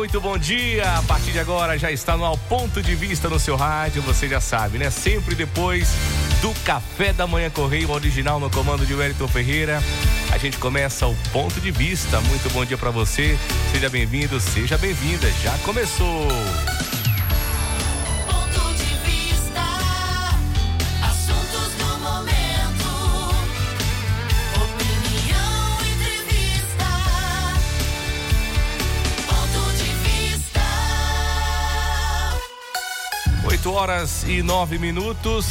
Muito bom dia. A partir de agora já está no Ao Ponto de Vista no seu rádio, você já sabe, né? Sempre depois do Café da Manhã Correio original no comando de Wellington Ferreira. A gente começa o Ponto de Vista. Muito bom dia para você. Seja bem-vindo, seja bem-vinda. Já começou. 8 horas e 9 minutos.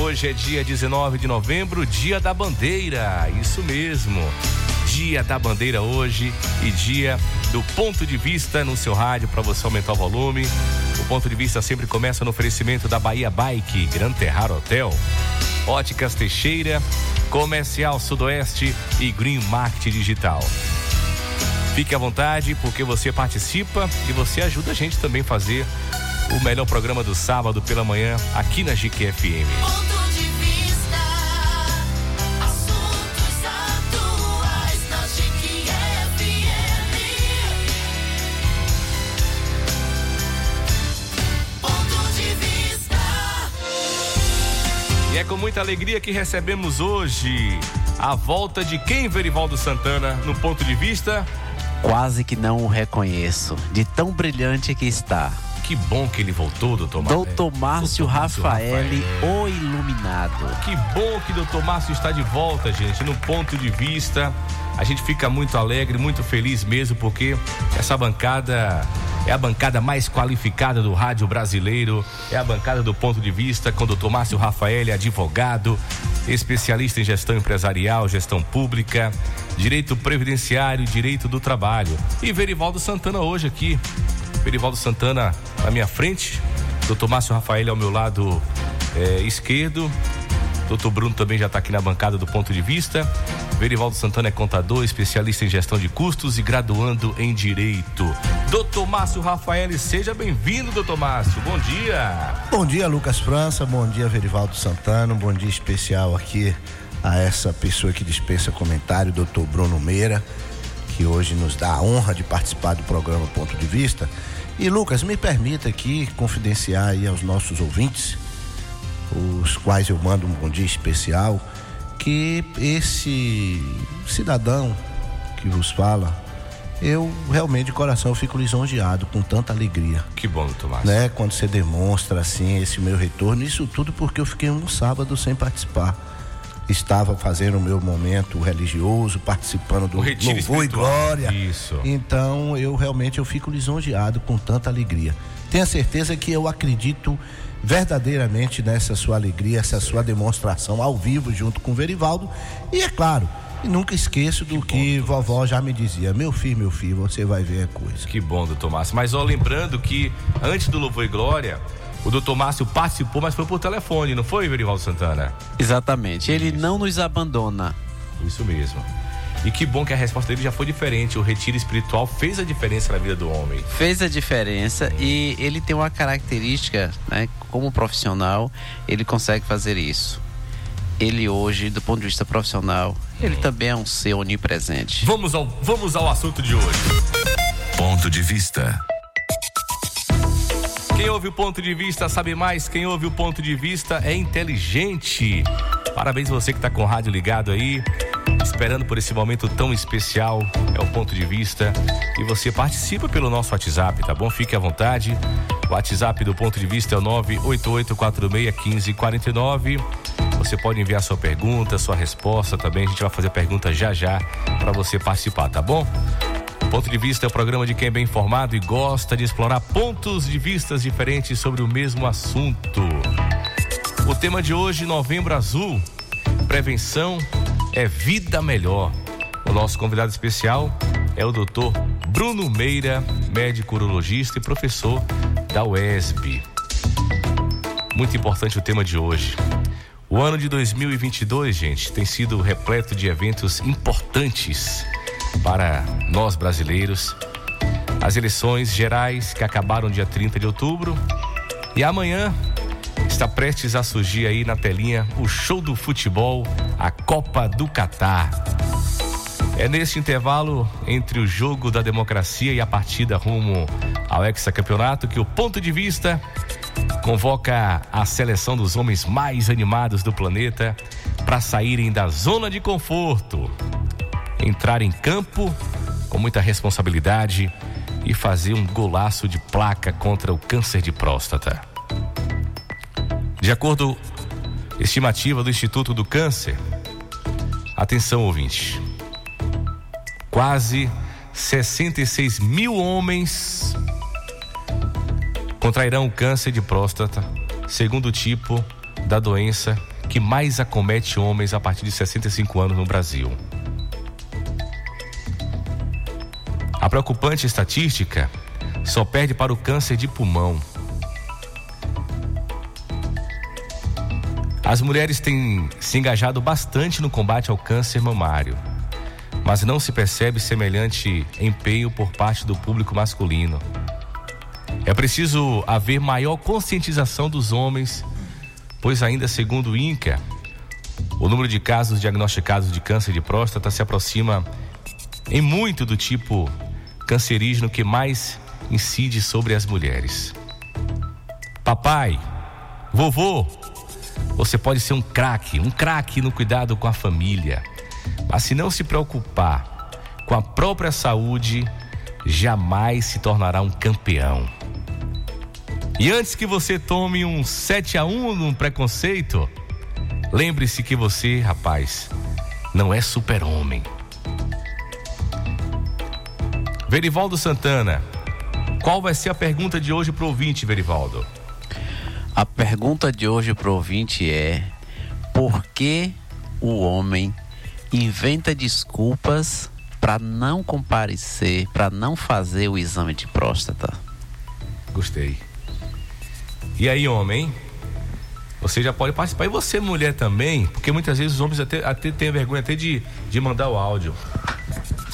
Hoje é dia 19 de novembro, dia da bandeira. Isso mesmo. Dia da bandeira hoje e dia do ponto de vista no seu rádio para você aumentar o volume. O ponto de vista sempre começa no oferecimento da Bahia Bike, Gran Terrar Hotel, Óticas Teixeira, Comercial Sudoeste e Green Market Digital. Fique à vontade, porque você participa e você ajuda a gente também a fazer o melhor programa do sábado pela manhã aqui na GQFM. Ponto de vista, assuntos atuais na GQFM. Ponto de vista. E é com muita alegria que recebemos hoje a volta de quem, Verivaldo Santana, no ponto de vista? Quase que não o reconheço, de tão brilhante que está. Que bom que ele voltou, doutor Márcio. Doutor Márcio Rafael. o iluminado. Que bom que doutor Márcio está de volta, gente, no ponto de vista. A gente fica muito alegre, muito feliz mesmo, porque essa bancada é a bancada mais qualificada do rádio brasileiro, é a bancada do ponto de vista com o doutor Márcio Rafael, advogado, especialista em gestão empresarial, gestão pública, direito previdenciário direito do trabalho. E Verivaldo Santana hoje aqui. Verivaldo Santana na minha frente, doutor Márcio Rafael ao meu lado eh, esquerdo, Doutor Bruno também já está aqui na bancada do ponto de vista. Verivaldo Santana é contador, especialista em gestão de custos e graduando em direito. Doutor Márcio Rafael, seja bem-vindo, doutor Márcio. Bom dia. Bom dia, Lucas França. Bom dia, Verivaldo Santana. Um bom dia especial aqui a essa pessoa que dispensa comentário, doutor Bruno Meira, que hoje nos dá a honra de participar do programa Ponto de Vista. E, Lucas, me permita aqui confidenciar aí aos nossos ouvintes, os quais eu mando um bom dia especial, que esse cidadão que vos fala, eu realmente de coração fico lisonjeado com tanta alegria Que bom, Márcio. né? Quando você demonstra assim esse meu retorno, isso tudo porque eu fiquei um sábado sem participar. Estava fazendo o meu momento religioso, participando do louvor e espiritual. glória. Isso. Então eu realmente eu fico lisonjeado com tanta alegria. Tenha certeza que eu acredito verdadeiramente nessa sua alegria, essa sua demonstração ao vivo junto com o Verivaldo. E é claro, e nunca esqueço do que, vovó já me dizia: meu filho, meu filho, você vai ver a coisa. Que bom, doutor Márcio. Mas ó, lembrando que antes do Louvor e Glória, o doutor Márcio participou, mas foi por telefone, não foi, Verivaldo Santana? Exatamente. Ele não nos abandona. Isso mesmo. E que bom que a resposta dele já foi diferente. O retiro espiritual fez a diferença na vida do homem. Fez a diferença e ele tem uma característica, né? Como profissional, ele consegue fazer isso. Ele hoje, do ponto de vista profissional, ele também é um ser onipresente. Vamos ao, vamos ao assunto de hoje. Ponto de vista. Quem ouve o ponto de vista sabe mais. Quem ouve o ponto de vista é inteligente. Parabéns você que está com o rádio ligado aí, esperando por esse momento tão especial. É o ponto de vista. E você participa pelo nosso WhatsApp, tá bom? Fique à vontade. O WhatsApp do ponto de vista é o 988461549. Você pode enviar sua pergunta, sua resposta também. A gente vai fazer a pergunta já já para você participar, tá bom? Ponto de Vista é o programa de quem é bem informado e gosta de explorar pontos de vistas diferentes sobre o mesmo assunto. O tema de hoje, Novembro Azul, prevenção é vida melhor. O nosso convidado especial é o doutor Bruno Meira, médico urologista e professor da UESB. Muito importante o tema de hoje. O ano de 2022, gente, tem sido repleto de eventos importantes para nós brasileiros. As eleições gerais que acabaram dia 30 de outubro e amanhã está prestes a surgir aí na telinha o show do futebol, a Copa do Catar. É neste intervalo entre o jogo da democracia e a partida rumo ao hexacampeonato que o ponto de vista convoca a seleção dos homens mais animados do planeta para saírem da zona de conforto, entrar em campo com muita responsabilidade e fazer um golaço de placa contra o câncer de próstata. De acordo estimativa do Instituto do Câncer, atenção ouvinte, quase 66 mil homens contrairão câncer de próstata, segundo tipo da doença que mais acomete homens a partir de 65 anos no Brasil. A preocupante estatística só perde para o câncer de pulmão. As mulheres têm se engajado bastante no combate ao câncer mamário, mas não se percebe semelhante empenho por parte do público masculino. É preciso haver maior conscientização dos homens, pois ainda segundo o INCA, o número de casos diagnosticados de câncer de próstata se aproxima em muito do tipo cancerígeno que mais incide sobre as mulheres. Papai, vovô, você pode ser um craque, um craque no cuidado com a família, mas se não se preocupar com a própria saúde, jamais se tornará um campeão. E antes que você tome um 7 a 1 num preconceito, lembre-se que você, rapaz, não é super-homem. Verivaldo Santana, qual vai ser a pergunta de hoje pro ouvinte, Verivaldo? A pergunta de hoje pro ouvinte é: por que o homem inventa desculpas para não comparecer, para não fazer o exame de próstata? Gostei. E aí, homem? Você já pode participar. E você, mulher, também, porque muitas vezes os homens até, até têm vergonha até de, de mandar o áudio.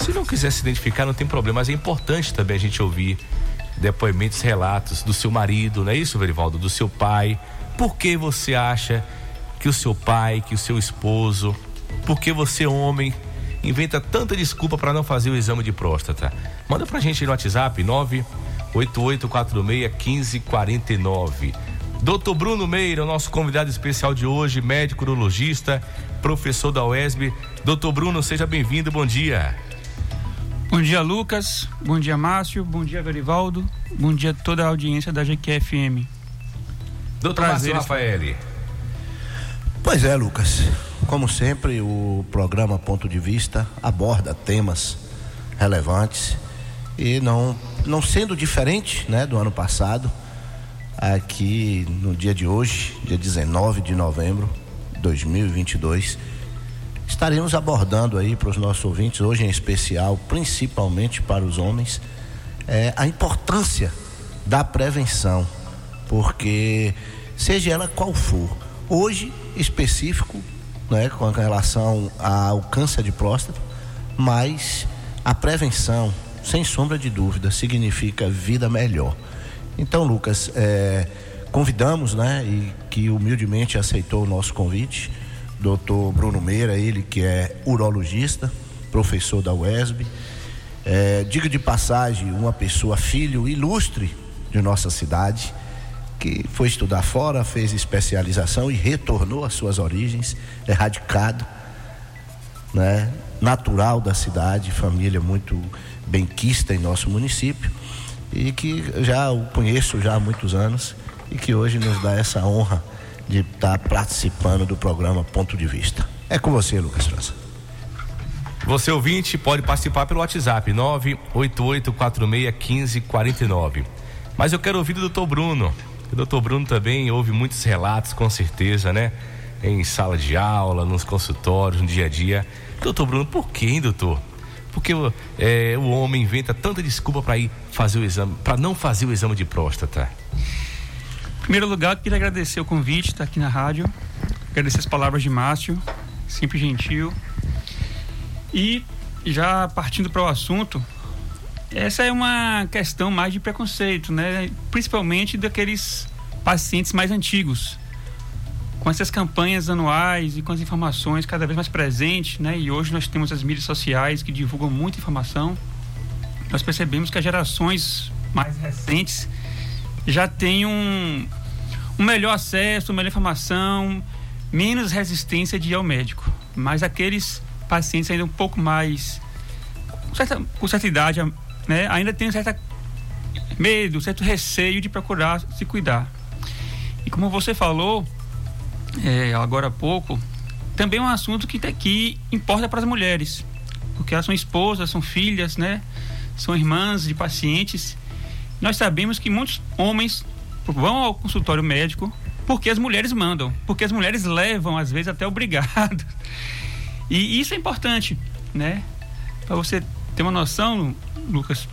Se não quiser se identificar, não tem problema, mas é importante também a gente ouvir depoimentos, relatos do seu marido, não é isso, Verivaldo? Do seu pai. Por que você acha que o seu pai, que o seu esposo, por que você, homem, inventa tanta desculpa para não fazer o exame de próstata? Manda pra gente no WhatsApp 988461549. Doutor Bruno Meira, nosso convidado especial de hoje, médico urologista, professor da UESB. Doutor Bruno, seja bem-vindo, bom dia. Bom dia, Lucas. Bom dia, Márcio. Bom dia, Verivaldo. Bom dia a toda a audiência da GQFM. Doutor Prazer Márcio Rafaeli. Pois é, Lucas. Como sempre, o programa Ponto de Vista aborda temas relevantes e não, não sendo diferente né, do ano passado, aqui no dia de hoje, dia 19 de novembro de 2022, estaremos abordando aí para os nossos ouvintes, hoje em especial, principalmente para os homens, é, a importância da prevenção, porque seja ela qual for, hoje específico, né, com relação ao câncer de próstata, mas a prevenção, sem sombra de dúvida, significa vida melhor. Então, Lucas, é, convidamos, né, e que humildemente aceitou o nosso convite, doutor Bruno Meira, ele que é urologista, professor da UESB, é, diga de passagem, uma pessoa filho ilustre de nossa cidade, que foi estudar fora, fez especialização e retornou às suas origens, é radicado, né, natural da cidade, família muito benquista em nosso município e que já o conheço já há muitos anos e que hoje nos dá essa honra de estar participando do programa Ponto de Vista. É com você, Lucas França. Você ouvinte pode participar pelo WhatsApp 988461549. Mas eu quero ouvir do doutor Bruno. O doutor Bruno também ouve muitos relatos, com certeza, né? Em sala de aula, nos consultórios, no dia a dia. Doutor Bruno, por que, hein, doutor? Por que é, o homem inventa tanta desculpa para ir fazer o exame, para não fazer o exame de próstata? Primeiro lugar, queria agradecer o convite, estar aqui na rádio. Agradecer as palavras de Márcio, sempre gentil. E já partindo para o assunto, essa é uma questão mais de preconceito, né? Principalmente daqueles pacientes mais antigos. Com essas campanhas anuais e com as informações cada vez mais presentes, né? E hoje nós temos as mídias sociais que divulgam muita informação. Nós percebemos que as gerações mais recentes já têm um, um melhor acesso, melhor informação, menos resistência de ir ao médico. Mas aqueles pacientes ainda um pouco mais com certa, com certa idade, né, ainda tem um certo medo, certo receio de procurar se cuidar. E como você falou é, agora há pouco, também é um assunto que, que importa para as mulheres, porque elas são esposas, são filhas, né, são irmãs de pacientes. Nós sabemos que muitos homens vão ao consultório médico porque as mulheres mandam, porque as mulheres levam às vezes até obrigado. E isso é importante, né? Para você ter uma noção, Lucas,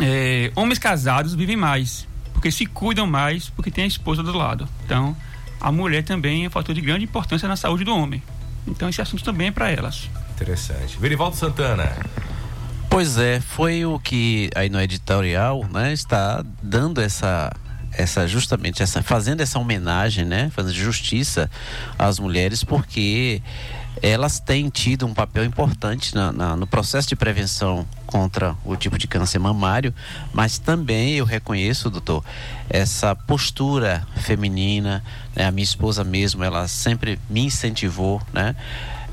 é, homens casados vivem mais, porque se cuidam mais, porque tem a esposa do lado. Então, a mulher também é um fator de grande importância na saúde do homem. Então, esse assunto também é para elas. Interessante. Verivaldo Santana. Pois é, foi o que aí no editorial, né, está dando essa essa justamente essa fazendo essa homenagem, né, fazendo justiça às mulheres porque elas têm tido um papel importante na, na, no processo de prevenção contra o tipo de câncer mamário, mas também eu reconheço, doutor, essa postura feminina, né? a minha esposa mesmo, ela sempre me incentivou, né?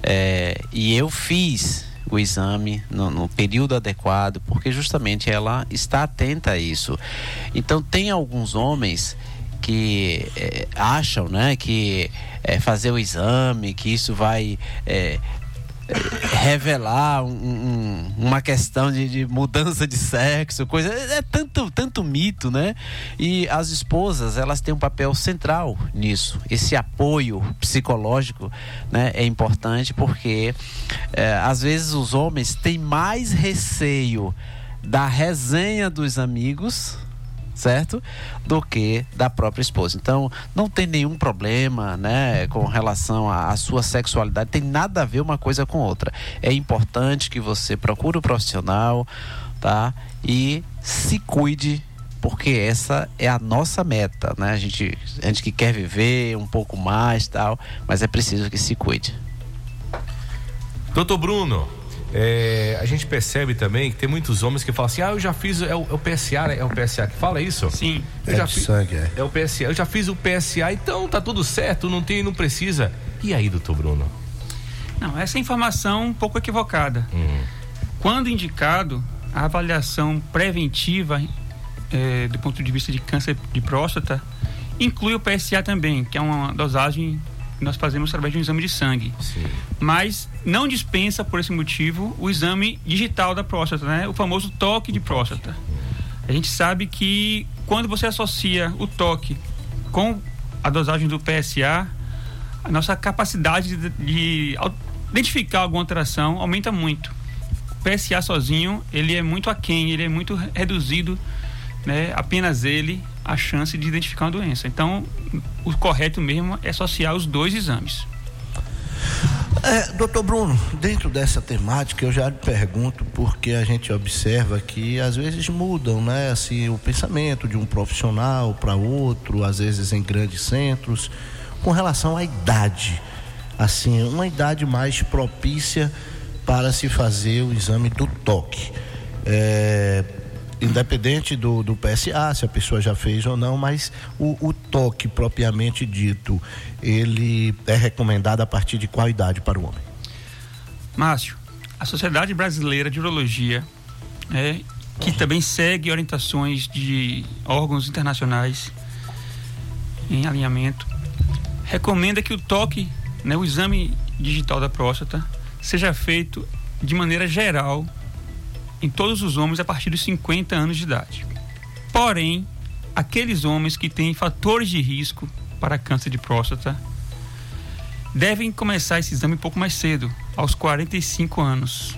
É, e eu fiz o exame no, no, período adequado, porque justamente ela está atenta a isso. Então tem alguns homens que é, acham, né, que é, fazer o exame, que isso vai é, revelar um, um, uma questão de, de, mudança de sexo, coisa é tanto tanto mito, né? E as esposas elas têm um papel central nisso. Esse apoio psicológico, né, é importante porque é, às vezes os homens têm mais receio da resenha dos amigos certo? Do que da própria esposa. Então, não tem nenhum problema, né, com relação à sua sexualidade, tem nada a ver uma coisa com outra. É importante que você procure o um profissional, tá? E se cuide porque essa é a nossa meta, né? A gente, a gente que quer viver um pouco mais, tal, mas é preciso que se cuide. Doutor Bruno, é, a gente percebe também que tem muitos homens que falam assim: ah, eu já fiz, é o, é o PSA, né? É o PSA que fala isso? Sim. Eu é já fiz, sangue, é. é o PSA. Eu já fiz o PSA, então tá tudo certo, não tem, não precisa. E aí, doutor Bruno? Não, essa é informação um pouco equivocada. Hum. Quando indicado, a avaliação preventiva é, do ponto de vista de câncer de próstata inclui o PSA também, que é uma dosagem nós fazemos através de um exame de sangue. Sim. Mas não dispensa, por esse motivo, o exame digital da próstata, né? o famoso toque de próstata. A gente sabe que quando você associa o toque com a dosagem do PSA, a nossa capacidade de, de identificar alguma alteração aumenta muito. O PSA sozinho, ele é muito aquém, ele é muito reduzido, né? apenas ele, a chance de identificar uma doença. Então, o correto mesmo é associar os dois exames. É, doutor Bruno, dentro dessa temática eu já lhe pergunto porque a gente observa que às vezes mudam, né? Assim, o pensamento de um profissional para outro, às vezes em grandes centros, com relação à idade. Assim, uma idade mais propícia para se fazer o exame do toque. É, independente do, do PSA, se a pessoa já fez ou não, mas o, o, toque propriamente dito, ele é recomendado a partir de qual idade para o homem? Márcio, a Sociedade Brasileira de Urologia, é, que também segue orientações de órgãos internacionais em alinhamento, recomenda que o toque, né, o exame digital da próstata, seja feito de maneira geral em todos os homens a partir dos 50 anos de idade. Porém, aqueles homens que têm fatores de risco para câncer de próstata devem começar esse exame um pouco mais cedo, aos 45 anos.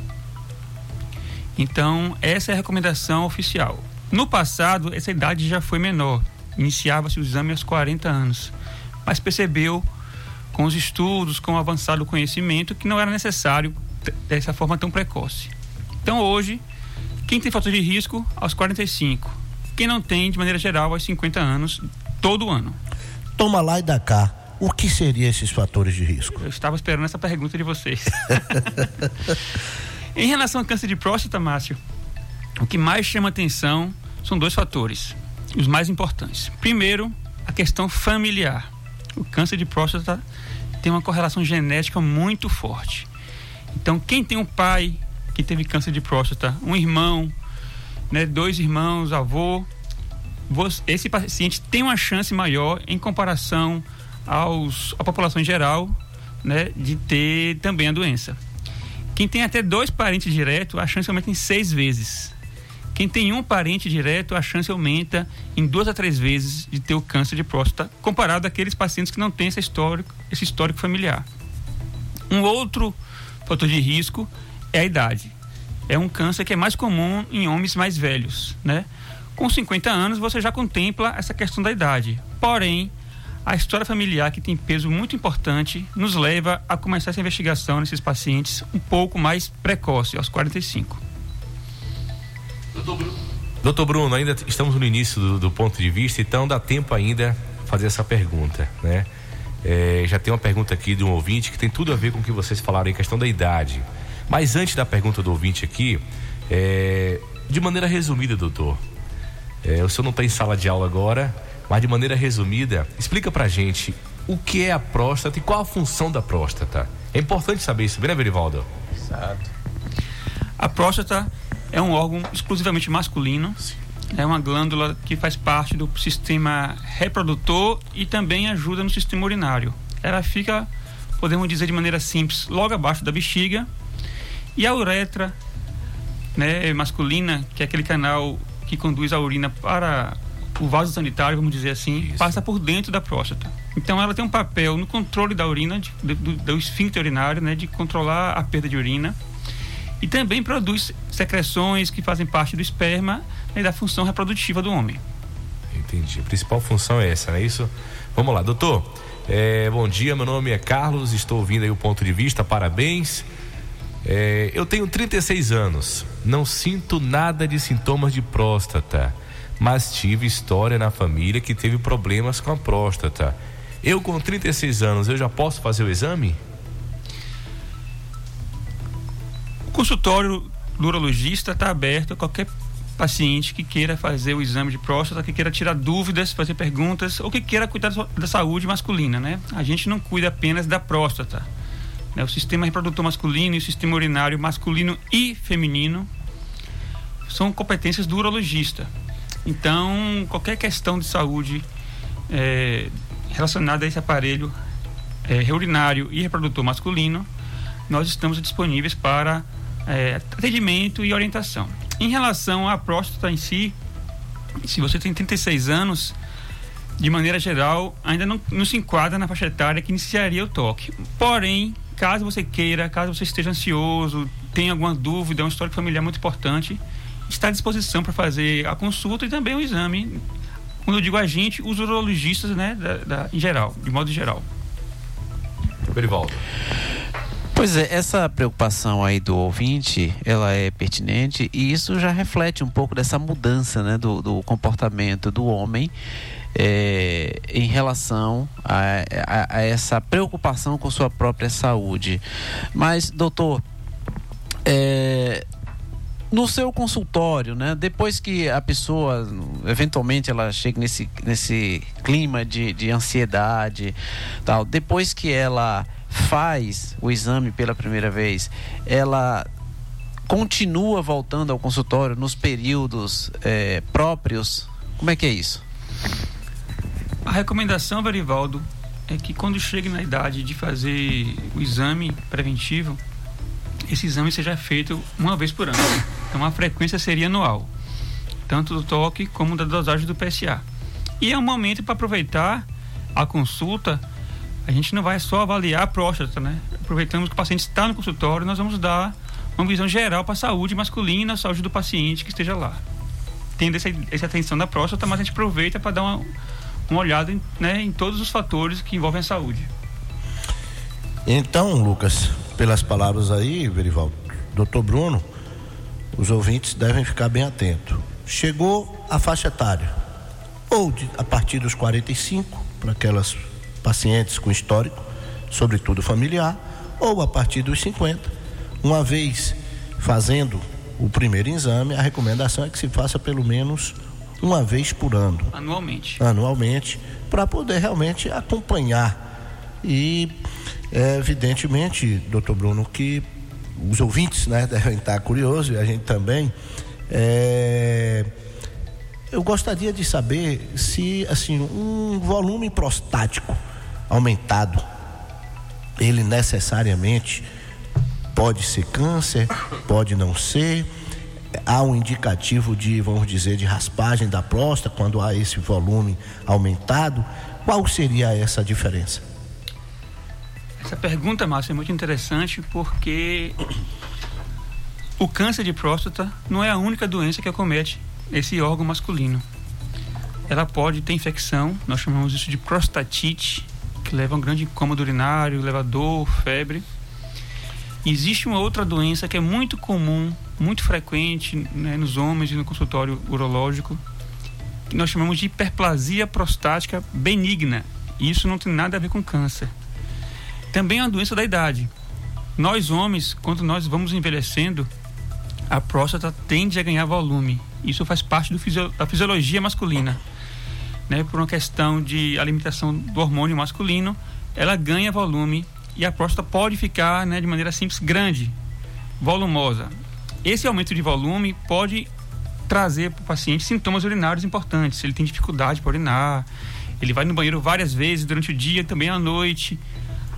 Então, essa é a recomendação oficial. No passado, essa idade já foi menor. Iniciava-se o exame aos 40 anos. Mas percebeu, com os estudos, com o avançado conhecimento, que não era necessário dessa forma tão precoce. Então, hoje, quem tem fator de risco, aos 45. Quem não tem, de maneira geral, aos 50 anos, todo ano. Toma lá e dá cá. O que seriam esses fatores de risco? Eu estava esperando essa pergunta de vocês. em relação ao câncer de próstata, Márcio, o que mais chama atenção são dois fatores, os mais importantes. Primeiro, a questão familiar. O câncer de próstata tem uma correlação genética muito forte. Então, quem tem um pai que teve câncer de próstata, um irmão, né, dois irmãos, avô, esse paciente tem uma chance maior em comparação aos, à população em geral, né, de ter também a doença. Quem tem até dois parentes diretos, a chance aumenta em seis vezes. Quem tem um parente direto, a chance aumenta em duas a três vezes de ter o câncer de próstata, comparado àqueles pacientes que não têm esse histórico, esse histórico familiar. Um outro fator de risco é a idade. É um câncer que é mais comum em homens mais velhos, né? Com 50 anos você já contempla essa questão da idade. Porém, a história familiar que tem peso muito importante nos leva a começar essa investigação nesses pacientes um pouco mais precoce, aos 45. Doutor Bruno, ainda t- estamos no início do, do ponto de vista, então dá tempo ainda fazer essa pergunta, né? É, já tem uma pergunta aqui de um ouvinte que tem tudo a ver com o que vocês falaram em questão da idade. Mas antes da pergunta do ouvinte aqui, é, de maneira resumida, doutor, é, o senhor não está em sala de aula agora, mas de maneira resumida, explica pra gente o que é a próstata e qual a função da próstata. É importante saber isso, né, Verivaldo? A próstata é um órgão exclusivamente masculino. É uma glândula que faz parte do sistema reprodutor e também ajuda no sistema urinário. Ela fica, podemos dizer de maneira simples, logo abaixo da bexiga. E a uretra né, masculina, que é aquele canal que conduz a urina para o vaso sanitário, vamos dizer assim, Isso. passa por dentro da próstata. Então ela tem um papel no controle da urina, de- do, do, esfíncter urinário, né, de controlar a perda de urina e também produz secreções que fazem parte do esperma e da função reprodutiva do homem. Entendi. A principal função é essa, não é isso? Vamos lá, doutor. É, bom dia, meu nome é Carlos, estou ouvindo aí o ponto de vista, parabéns. É, eu tenho 36 anos, não sinto nada de sintomas de próstata, mas tive história na família que teve problemas com a próstata. Eu com 36 anos, eu já posso fazer o exame? O consultório urologista está aberto a qualquer paciente que queira fazer o exame de próstata, que queira tirar dúvidas, fazer perguntas ou que queira cuidar da saúde masculina, né? A gente não cuida apenas da próstata. Né? O sistema reprodutor masculino e o sistema urinário masculino e feminino são competências do urologista. Então, qualquer questão de saúde eh, relacionada a esse aparelho eh, urinário e reprodutor masculino, nós estamos disponíveis para eh, atendimento e orientação. Em relação à próstata em si, se você tem 36 anos, de maneira geral, ainda não, não se enquadra na faixa etária que iniciaria o toque. Porém, caso você queira, caso você esteja ansioso, tenha alguma dúvida, um histórico familiar muito importante, está à disposição para fazer a consulta e também o exame. Quando eu digo a gente, os urologistas, né, da, da- em geral, de modo geral. Verivaldo. Pois é, essa preocupação aí do ouvinte, ela é pertinente e isso já reflete um pouco dessa mudança, né, do, do comportamento do homem eh, em relação a, a- a essa preocupação com sua própria saúde. Mas, doutor, eh, no seu consultório, né? Depois que a pessoa, eventualmente, ela chega nesse, nesse clima de, de ansiedade, tal, depois que ela faz o exame pela primeira vez, ela continua voltando ao consultório nos períodos eh, próprios? Como é que é isso? A recomendação, Verivaldo, é que quando chegue na idade de fazer o exame preventivo, esse exame seja feito uma vez por ano. Então a frequência seria anual, tanto do toque como da dosagem do PSA. E é um momento para aproveitar a consulta. A gente não vai só avaliar a próstata, né? Aproveitamos que o paciente está no consultório, nós vamos dar uma visão geral para a saúde masculina, a saúde do paciente que esteja lá. Tendo essa, essa atenção da próstata, mas a gente aproveita para dar uma, uma olhada em, né, em todos os fatores que envolvem a saúde. Então, Lucas, pelas palavras aí, Verivaldo, doutor Bruno, os ouvintes devem ficar bem atentos. Chegou a faixa etária, ou de- a partir dos 45, para aquelas pacientes com histórico, sobretudo familiar, ou a partir dos 50. Uma vez fazendo o primeiro exame, a recomendação é que se faça pelo menos uma vez por ano Anualmente. anualmente para poder realmente acompanhar. E é evidentemente, doutor Bruno, que os ouvintes né, devem estar curiosos e a gente também. é, eu gostaria de saber se assim um volume prostático aumentado, ele necessariamente pode ser câncer, pode não ser. Há um indicativo de, vamos dizer, de raspagem da próstata quando há esse volume aumentado. Qual seria essa diferença? Essa pergunta, Márcio, é muito interessante porque o câncer de próstata não é a única doença que acomete esse órgão masculino. Ela pode ter infecção, nós chamamos isso de prostatite, que leva a um grande incômodo urinário, leva dor, febre. Existe uma outra doença que é muito comum, muito frequente né, nos homens e no consultório urológico, que nós chamamos de hiperplasia prostática benigna. E isso não tem nada a ver com câncer também é uma doença da idade. Nós homens, quando nós vamos envelhecendo, a próstata tende a ganhar volume. Isso faz parte da fisiologia masculina. Né? Por uma questão de alimentação do hormônio masculino, ela ganha volume e a próstata pode ficar, né, de maneira simples, grande, volumosa. Esse aumento de volume pode trazer para o paciente sintomas urinários importantes. Ele tem dificuldade para urinar, ele vai no banheiro várias vezes durante o dia, também à noite.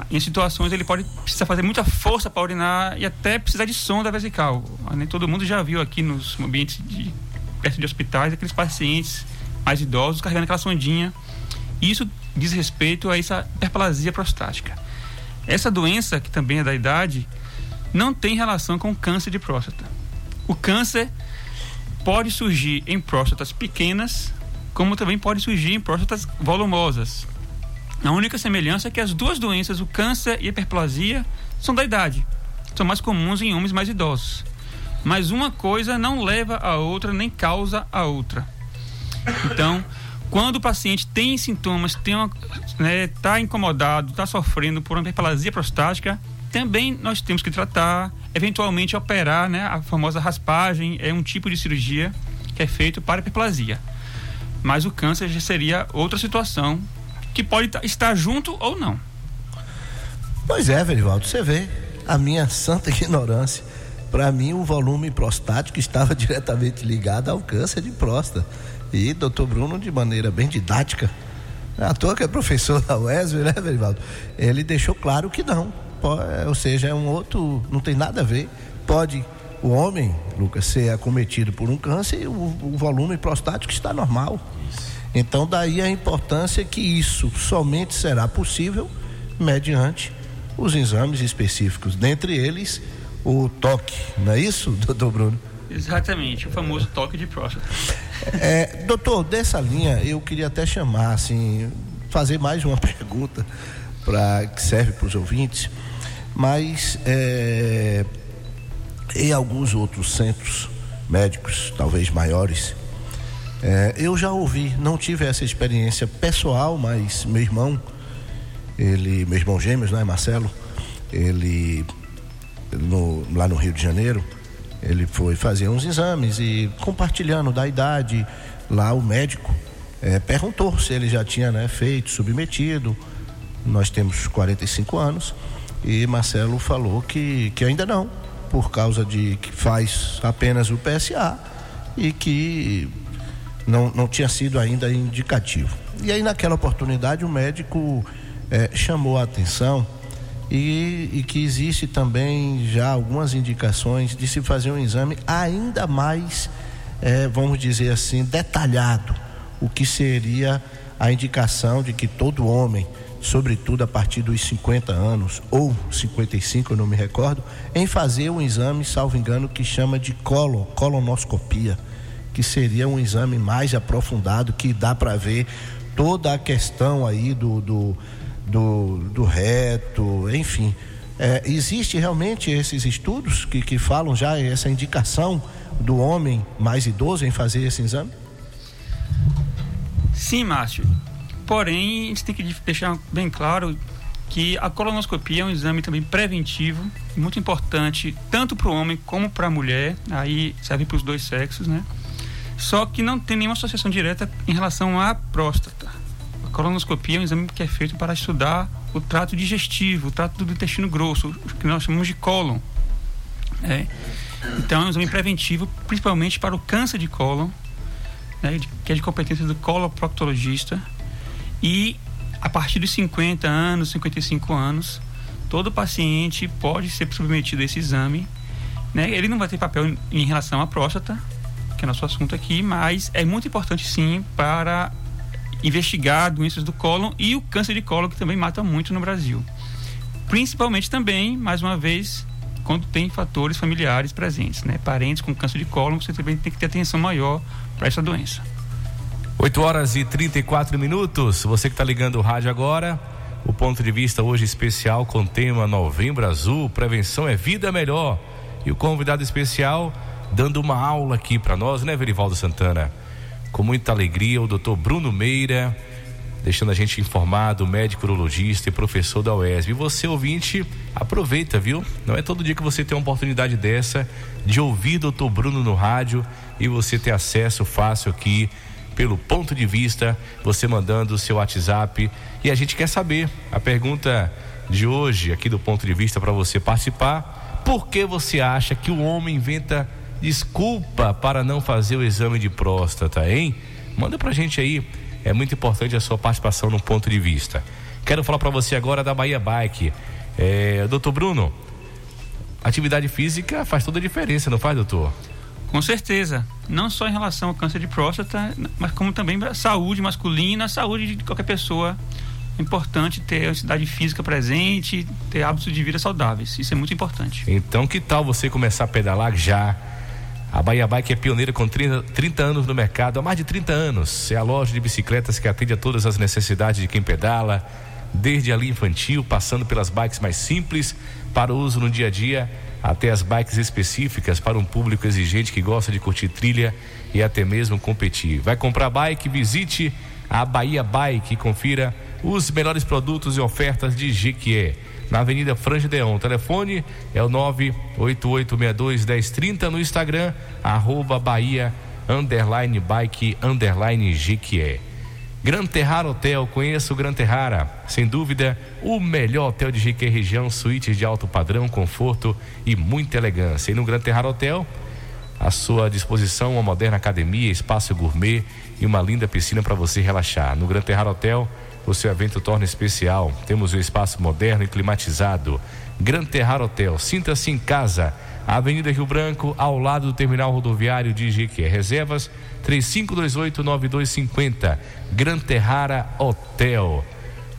Em situações ele pode precisar fazer muita força para urinar e até precisar de sonda vesical. Nem todo mundo já viu aqui nos ambientes de perto de hospitais aqueles pacientes mais idosos carregando aquela sondinha. Isso diz respeito a essa hiperplasia prostática. Essa doença, que também é da idade, não tem relação com câncer de próstata. O câncer pode surgir em próstatas pequenas, como também pode surgir em próstatas volumosas. A única semelhança é que as duas doenças, o câncer e a hiperplasia, são da idade. São mais comuns em homens mais idosos. Mas uma coisa não leva a outra, nem causa a outra. Então, quando o paciente tem sintomas, está né, tá incomodado, está sofrendo por uma hiperplasia prostática, também nós temos que tratar, eventualmente operar, né, a famosa raspagem, é um tipo de cirurgia que é feito para hiperplasia. Mas o câncer já seria outra situação que pode ta- estar junto ou não. Pois é, Verivaldo, você vê a minha santa ignorância. Para mim, o volume prostático estava diretamente ligado ao câncer de próstata. E doutor Bruno, de maneira bem didática, à toa que é professor da UESB, né, Verivaldo? Ele deixou claro que não. É, Ou seja, é um outro, não tem nada a ver. Pode o homem, Lucas, ser acometido por um câncer e o, o volume prostático está normal. Então, daí a importância que isso somente será possível mediante os exames específicos, dentre eles o toque, não é isso, doutor Bruno? Exatamente, o famoso toque de próstata. É, doutor, dessa linha eu queria até chamar, assim, fazer mais uma pergunta para que serve para os ouvintes, mas é, em alguns outros centros médicos, talvez maiores, é, eu já ouvi, não tive essa experiência pessoal, mas meu irmão, ele, meu irmão gêmeos, né, Marcelo, ele no- lá no Rio de Janeiro, ele foi fazer uns exames e compartilhando da idade, lá o médico eh, perguntou se ele já tinha né, feito, submetido. Nós temos 45 anos e Marcelo falou que, que ainda não, por causa de que faz apenas o PSA e que não, não tinha sido ainda indicativo. E aí, naquela oportunidade, o médico eh, chamou a atenção e, e que existe também já algumas indicações de se fazer um exame ainda mais, eh, vamos dizer assim, detalhado, o que seria a indicação de que todo homem sobretudo a partir dos 50 anos ou 55, eu não me recordo, em fazer um exame, salvo engano, que chama de colo, colonoscopia, que seria um exame mais aprofundado que dá para ver toda a questão aí do, do, do, do reto, enfim. É, existe realmente esses estudos que, que falam já essa indicação do homem mais idoso em fazer esse exame? Sim, Márcio. Porém, a gente tem que deixar bem claro que a colonoscopia é um exame também preventivo, muito importante, tanto para o homem como para a mulher, aí serve para os dois sexos, né? Só que não tem nenhuma associação direta em relação à próstata. A colonoscopia é um exame que é feito para estudar o trato digestivo, o trato do intestino grosso, o que nós chamamos de cólon. né? Então é um exame preventivo, principalmente para o câncer de cólon, né, que é de competência do coloproctologista. E a partir dos 50 anos, 55 anos, todo paciente pode ser submetido a esse exame. Né? Ele não vai ter papel em, relação à próstata, que é nosso assunto aqui, mas é muito importante sim para investigar doenças do cólon e o câncer de cólon, que também mata muito no Brasil. Principalmente também, mais uma vez, quando tem fatores familiares presentes, né? Parentes com câncer de cólon, você também tem que ter atenção maior para essa doença. 8 horas e 34 minutos. Você que está ligando o rádio agora, o ponto de vista hoje especial com o tema Novembro Azul, prevenção é vida melhor. E o convidado especial dando uma aula aqui para nós, né, Verivaldo Santana? Com muita alegria, o doutor Bruno Meira, deixando a gente informado, médico urologista e professor da UESB. E você, ouvinte, aproveita, viu? Não é todo dia que você tem uma oportunidade dessa de ouvir doutor Bruno no rádio e você ter acesso fácil aqui pelo ponto de vista, você mandando o seu WhatsApp. E a gente quer saber a pergunta de hoje, aqui do ponto de vista, para você participar. Por que você acha que o homem inventa desculpa para não fazer o exame de próstata, hein? Manda pra gente aí. É muito importante a sua participação no ponto de vista. Quero falar para você agora da Bahia Bike. É, doutor Bruno, atividade física faz toda a diferença, não faz, doutor? Com certeza. Não só em relação ao câncer de próstata, mas como também a saúde masculina, a saúde de qualquer pessoa. É importante ter a atividade física presente, ter hábitos de vida saudáveis. Isso é muito importante. Então, que tal você começar a pedalar já? A Bahia Bike é pioneira com 30, 30 anos no mercado, há mais de 30 anos. É a loja de bicicletas que atende a todas as necessidades de quem pedala, desde a linha infantil, passando pelas bikes mais simples para uso no dia a dia, até as bikes específicas para um público exigente que gosta de curtir trilha e até mesmo competir. Vai comprar bike? Visite a Bahia Bike e confira os melhores produtos e ofertas de Jequié na Avenida Franja Deon. O telefone é o 988621030 no Instagram, arroba Bahia, underline bike, underline Jequié. Gran Terrara Hotel, conheça o Gran Terrara, sem dúvida, o melhor hotel de Jequié região, suítes de alto padrão, conforto e muita elegância. E no Gran Terrara Hotel, à sua disposição uma moderna academia, espaço gourmet e uma linda piscina para você relaxar. No Gran Terrara Hotel, o seu evento torna especial. Temos um espaço moderno e climatizado. Gran Terrara Hotel, sinta-se em casa. Avenida Rio Branco, ao lado do terminal rodoviário de Jequié. Reservas 3528-9250. Gran Terrara Hotel.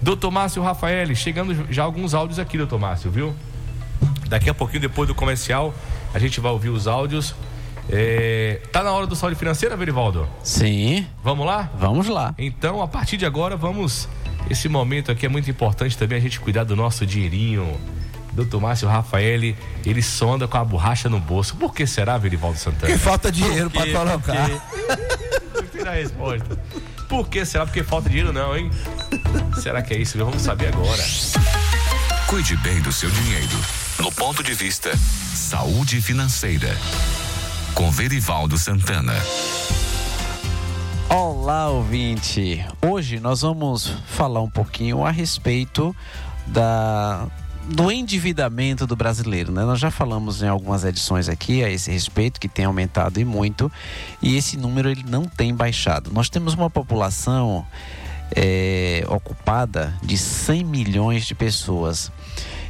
Doutor Márcio Rafael, chegando já alguns áudios aqui, doutor Márcio, viu? Daqui a pouquinho, depois do comercial, a gente vai ouvir os áudios. É, Tá na hora do saúde financeira, Verivaldo? Sim, Vamos lá? vamos lá. Então, a partir de agora, vamos. Esse momento aqui é muito importante também a gente cuidar do nosso dinheirinho. Doutor Márcio Rafael, ele sonda com a borracha no bolso. Por que será, Verivaldo Santana? Que falta dinheiro para colocar. Por quê? a resposta. Por que será? Porque falta dinheiro, não, hein? Será que é isso? Vamos saber agora. Cuide bem do seu dinheiro. No ponto de vista Saúde Financeira. Com Verivaldo Santana. Olá, ouvinte! Hoje nós vamos falar um pouquinho a respeito da do endividamento do brasileiro, né? Nós já falamos em algumas edições aqui a esse respeito que tem aumentado e muito, e esse número ele não tem baixado. Nós temos uma população é, ocupada de 100 milhões de pessoas.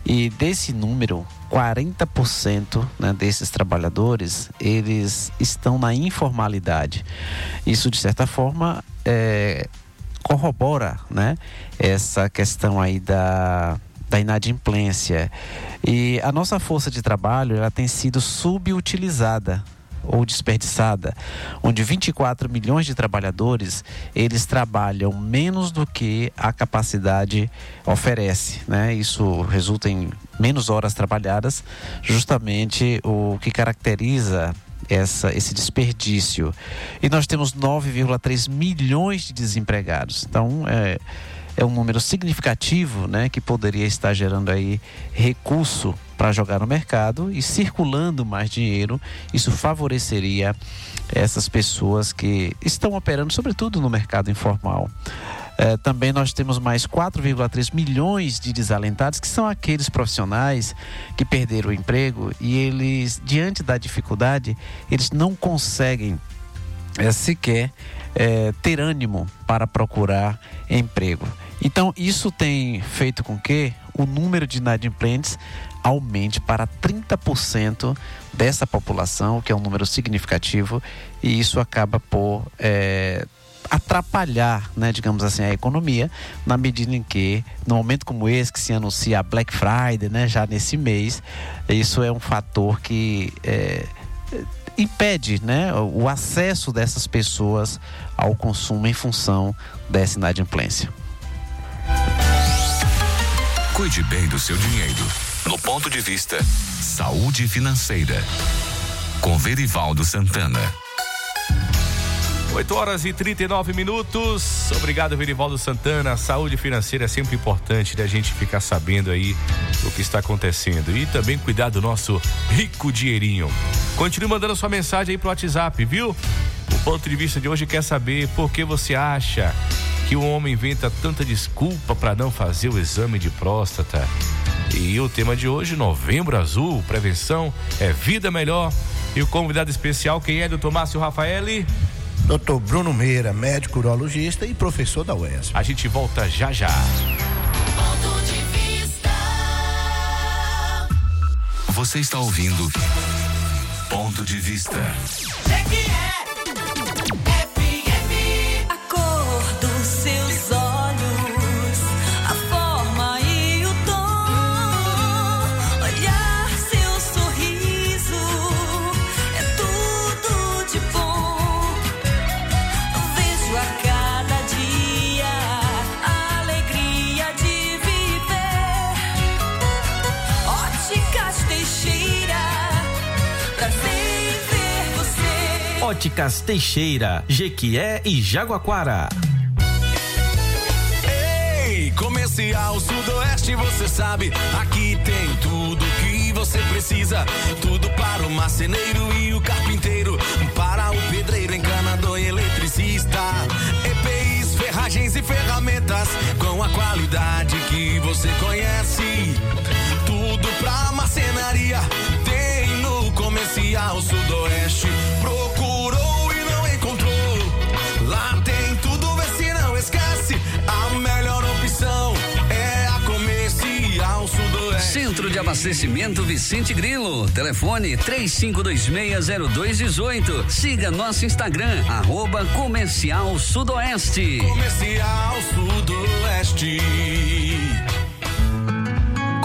E desse número, 40% né, desses trabalhadores, eles estão na informalidade. Isso, de certa forma, é, corrobora, né, essa questão aí da da inadimplência. E a nossa força de trabalho ela tem sido subutilizada ou desperdiçada, onde 24 milhões de trabalhadores eles trabalham menos do que a capacidade oferece, né? Isso resulta em menos horas trabalhadas, justamente o que caracteriza essa, esse desperdício. E nós temos 9,3 milhões de desempregados. Então, é, é um número significativo, né, que poderia estar gerando aí recurso para jogar no mercado e circulando mais dinheiro, isso favoreceria essas pessoas que estão operando, sobretudo no mercado informal. Eh, também nós temos mais 4,3 milhões de desalentados, que são aqueles profissionais que perderam o emprego e eles, diante da dificuldade, eles não conseguem eh, sequer eh, ter ânimo para procurar emprego. Então, isso tem feito com que o número de inadimplentes aumente para 30% dessa população, que é um número significativo, e isso acaba por eh, atrapalhar, né, digamos assim, a economia, na medida em que, no momento como esse, que se anuncia a Black Friday, né, já nesse mês, isso é um fator que eh, impede né, o acesso dessas pessoas ao consumo em função dessa inadimplência. Cuide bem do seu dinheiro. No ponto de vista Saúde Financeira. Com Verivaldo Santana. 8 horas e 39 minutos. Obrigado, Verivaldo Santana. Saúde financeira é sempre importante da gente ficar sabendo aí o que está acontecendo. E também cuidar do nosso rico dinheirinho. Continue mandando sua mensagem aí pro WhatsApp, viu? O ponto de vista de hoje quer saber por que você acha que o homem inventa tanta desculpa para não fazer o exame de próstata. E o tema de hoje, Novembro Azul, prevenção é vida melhor. E o convidado especial, quem é, doutor Márcio Rafaeli? Dr. Bruno Meira, médico urologista e professor da UES. A gente volta já já. Ponto de vista. Você está ouvindo Ponto de Vista. A Óticas Teixeira, Jequié e Jaguaquara. Ei, comercial Sudoeste, você sabe, aqui tem tudo que você precisa. Tudo para o marceneiro e o carpinteiro, para o pedreiro, encanador e eletricista. EPIs, ferragens e ferramentas com a qualidade que você conhece. Tudo pra marcenaria tem no comercial Sudoeste. Abastecimento Vicente Grilo. Telefone 35260218. Siga nosso Instagram, arroba Comercial Sudoeste. Comercial Sudoeste.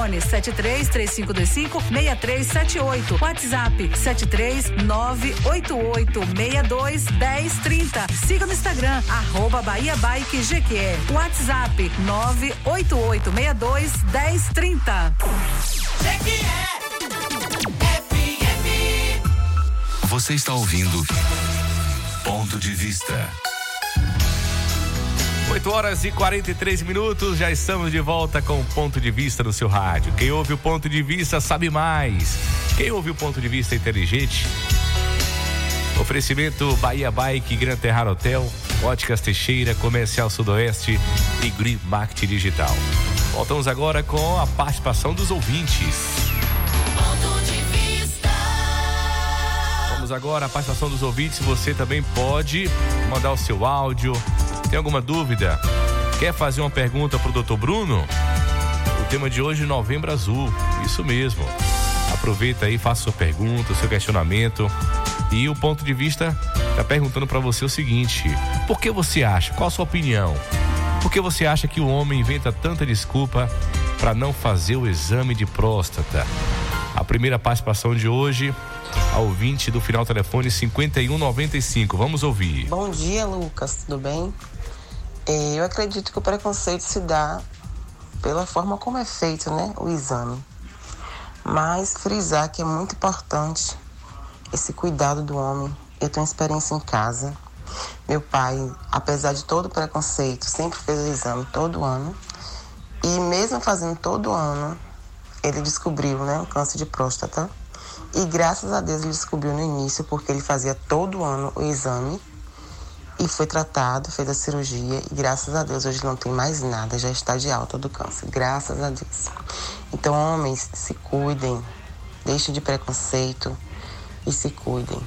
Telefone 73 3525 6378. WhatsApp 73 988 62 1030. Siga no Instagram, arroba Bahia Bike GQE. WhatsApp 988 62 1030. Você está ouvindo Ponto de Vista. 8 horas e 43 minutos, já estamos de volta com o ponto de vista no seu rádio. Quem ouve o ponto de vista sabe mais. Quem ouve o ponto de vista inteligente? Oferecimento Bahia Bike, Gran Terrar Hotel, Óticas Teixeira, Comercial Sudoeste e Green Market Digital. Voltamos agora com a participação dos ouvintes. Vamos agora à participação dos ouvintes. Você também pode mandar o seu áudio. Tem alguma dúvida? Quer fazer uma pergunta para o Dr. Bruno? O tema de hoje é Novembro Azul. Isso mesmo. Aproveita aí, faça sua pergunta, seu questionamento. E o ponto de vista está perguntando para você o seguinte: por que você acha? Qual a sua opinião? Por que você acha que o homem inventa tanta desculpa para não fazer o exame de próstata? A primeira participação de hoje, ao ouvinte do final telefone 5195. Vamos ouvir. Bom dia, Lucas. Tudo bem? É, Eu acredito que o preconceito se dá pela forma como é feito, né, o exame. Mas frisar que é muito importante esse cuidado do homem. Eu tenho experiência em casa. Meu pai, apesar de todo o preconceito, sempre fez o exame todo ano. E mesmo fazendo todo ano, ele descobriu, né, o câncer de próstata. E graças a Deus ele descobriu no início, porque ele fazia todo ano o exame e foi tratado, fez a cirurgia e graças a Deus hoje não tem mais nada, já está de alta do câncer, graças a Deus. Então, homens, se cuidem, deixem de preconceito e se cuidem.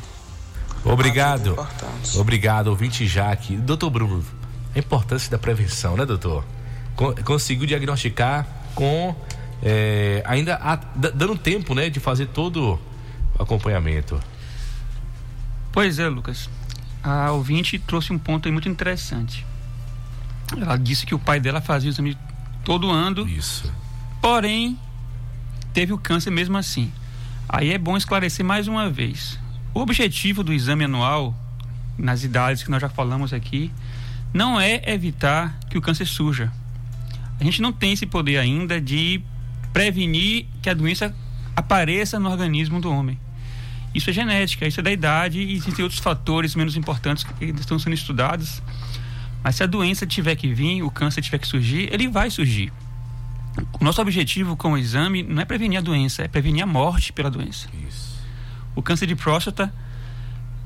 Obrigado. importante. Obrigado, ouvinte Jaque. Doutor Bruno, a importância da prevenção, né, doutor? Con- conseguiu diagnosticar com é, ainda a- dando tempo, né, de fazer todo o acompanhamento. Pois é, Lucas. A ouvinte trouxe um ponto aí muito interessante. Ela disse que o pai dela fazia o exame todo ano. Isso. Porém, teve o câncer mesmo assim. Aí é bom esclarecer mais uma vez. O objetivo do exame anual, nas idades que nós já falamos aqui, não é evitar que o câncer surja. A gente não tem esse poder ainda de prevenir que a doença apareça no organismo do homem. Isso é genética, isso é da idade e existem outros fatores menos importantes que estão sendo estudados. Mas se a doença tiver que vir, o câncer tiver que surgir, ele vai surgir. O nosso objetivo com o exame não é prevenir a doença, é prevenir a morte pela doença. O câncer de próstata,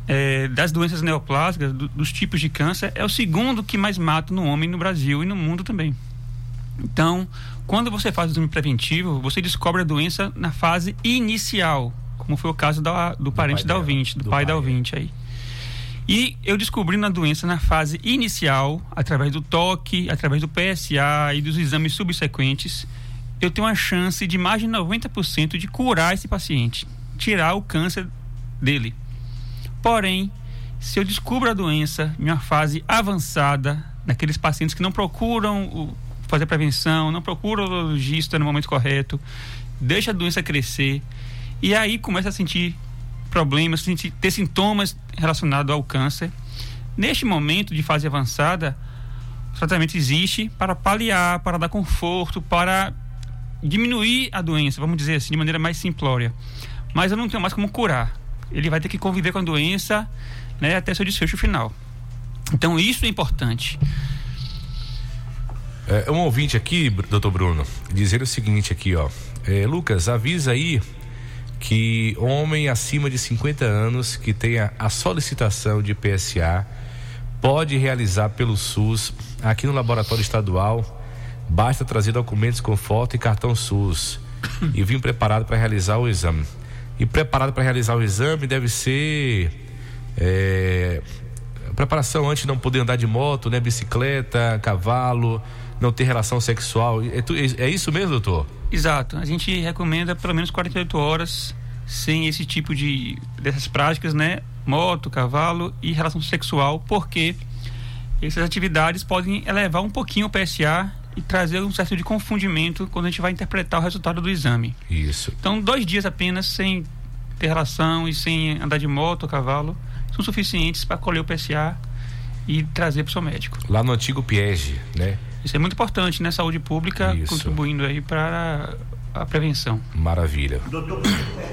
é, das doenças neoplásicas, do- dos tipos de câncer, é o segundo que mais mata no homem no Brasil e no mundo também. Então, quando você faz o exame preventivo, você descobre a doença na fase inicial, como foi o caso da- do, parente da dela, ouvinte, do, do pai, pai, da ouvinte aí. E eu descobri a doença na fase inicial, através do toque, através do PSA e dos exames subsequentes, eu tenho uma chance de mais de 90% de curar esse paciente, tirar o câncer dele. Porém, se eu descubro a doença em uma fase avançada, naqueles pacientes que não procuram fazer prevenção, não procuram o urologista no momento correto, deixa a doença crescer e aí começa a sentir problemas, sentir, ter sintomas relacionados ao câncer. Neste momento de fase avançada, o tratamento existe para paliar, para dar conforto, para diminuir a doença, vamos dizer assim, de maneira mais simplória. Mas eu não tenho mais como curar. Ele vai ter que conviver com a doença né, até seu desfecho final. Então isso é importante. É, um ouvinte aqui, doutor Bruno, dizendo o seguinte aqui, ó. É, Lucas, avisa aí que homem acima de 50 anos que tenha a solicitação de PSA pode realizar pelo SUS aqui no laboratório estadual. Basta trazer documentos com foto e cartão SUS e vir preparado para realizar o exame. E preparado para realizar o exame deve ser é, preparação antes de não poder andar de moto, né? Bicicleta, cavalo, não ter relação sexual. É, tu- é isso mesmo, doutor? Exato. A gente recomenda pelo menos 48 horas sem esse tipo de dessas práticas, né? Moto, cavalo e relação sexual, porque essas atividades podem elevar um pouquinho o PSA e trazer um certo de confundimento quando a gente vai interpretar o resultado do exame. Isso. Então, dois dias apenas sem ter relação e sem andar de moto ou cavalo são suficientes para colher o PSA e trazer para o seu médico. Lá no antigo Piege, né? Isso é muito importante, né? Saúde pública Isso. contribuindo aí para a prevenção. Maravilha.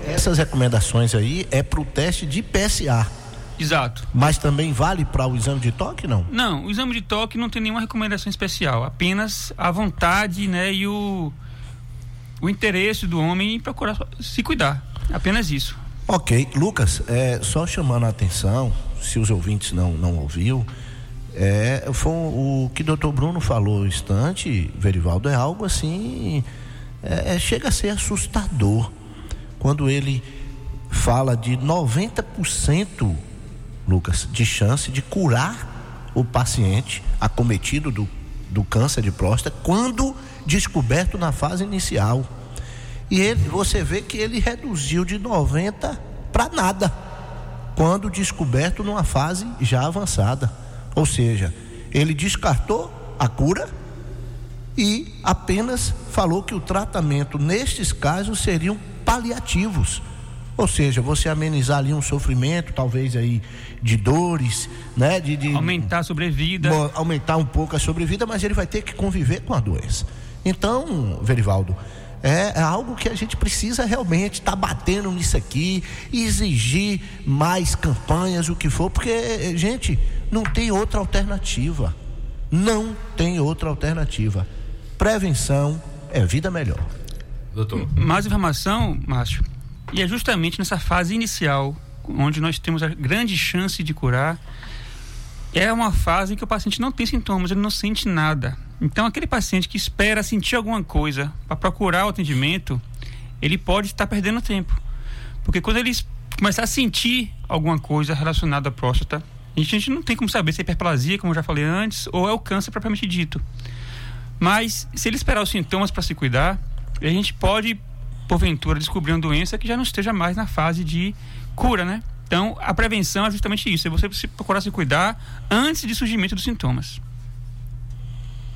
Essas recomendações aí é para o teste de PSA. Exato. Mas também vale para o exame de toque, não? Não, o exame de toque não tem nenhuma recomendação especial, apenas a vontade, né, e o, o interesse do homem em procurar se cuidar. Apenas isso. Ok, Lucas, é, só chamando a atenção, se os ouvintes não, não ouviu, é, foi o que o doutor Bruno falou um instante, Verivaldo, é algo assim, é, é, chega a ser assustador. Quando ele fala de 90%, Lucas, de chance de curar o paciente acometido do, do câncer de próstata quando descoberto na fase inicial. E ele, você vê que ele reduziu de 90 para nada quando descoberto numa fase já avançada. Ou seja, ele descartou a cura e apenas falou que o tratamento nestes casos seriam paliativos. Ou seja, você amenizar ali um sofrimento, talvez aí de dores, né? De, de aumentar a sobrevida. Aumentar um pouco a sobrevida, mas ele vai ter que conviver com a doença. Então, Verivaldo, é, é algo que a gente precisa realmente estar batendo nisso aqui, exigir mais campanhas, o que for, porque, gente, não tem outra alternativa. Não tem outra alternativa. Prevenção é vida melhor. Doutor. Mais informação, Márcio, e é justamente nessa fase inicial, onde nós temos a grande chance de curar, é uma fase em que o paciente não tem sintomas, ele não sente nada. Então, aquele paciente que espera sentir alguma coisa para procurar o atendimento, ele pode estar perdendo tempo. Porque quando ele começar a sentir alguma coisa relacionada à próstata, a gente, a gente não tem como saber se é hiperplasia, como eu já falei antes, ou é o câncer propriamente dito. Mas, se ele esperar os sintomas para se cuidar, a gente pode, porventura, descobrir uma doença que já não esteja mais na fase de cura, né? Então, a prevenção é justamente isso, é você procurar se cuidar antes de surgimento dos sintomas.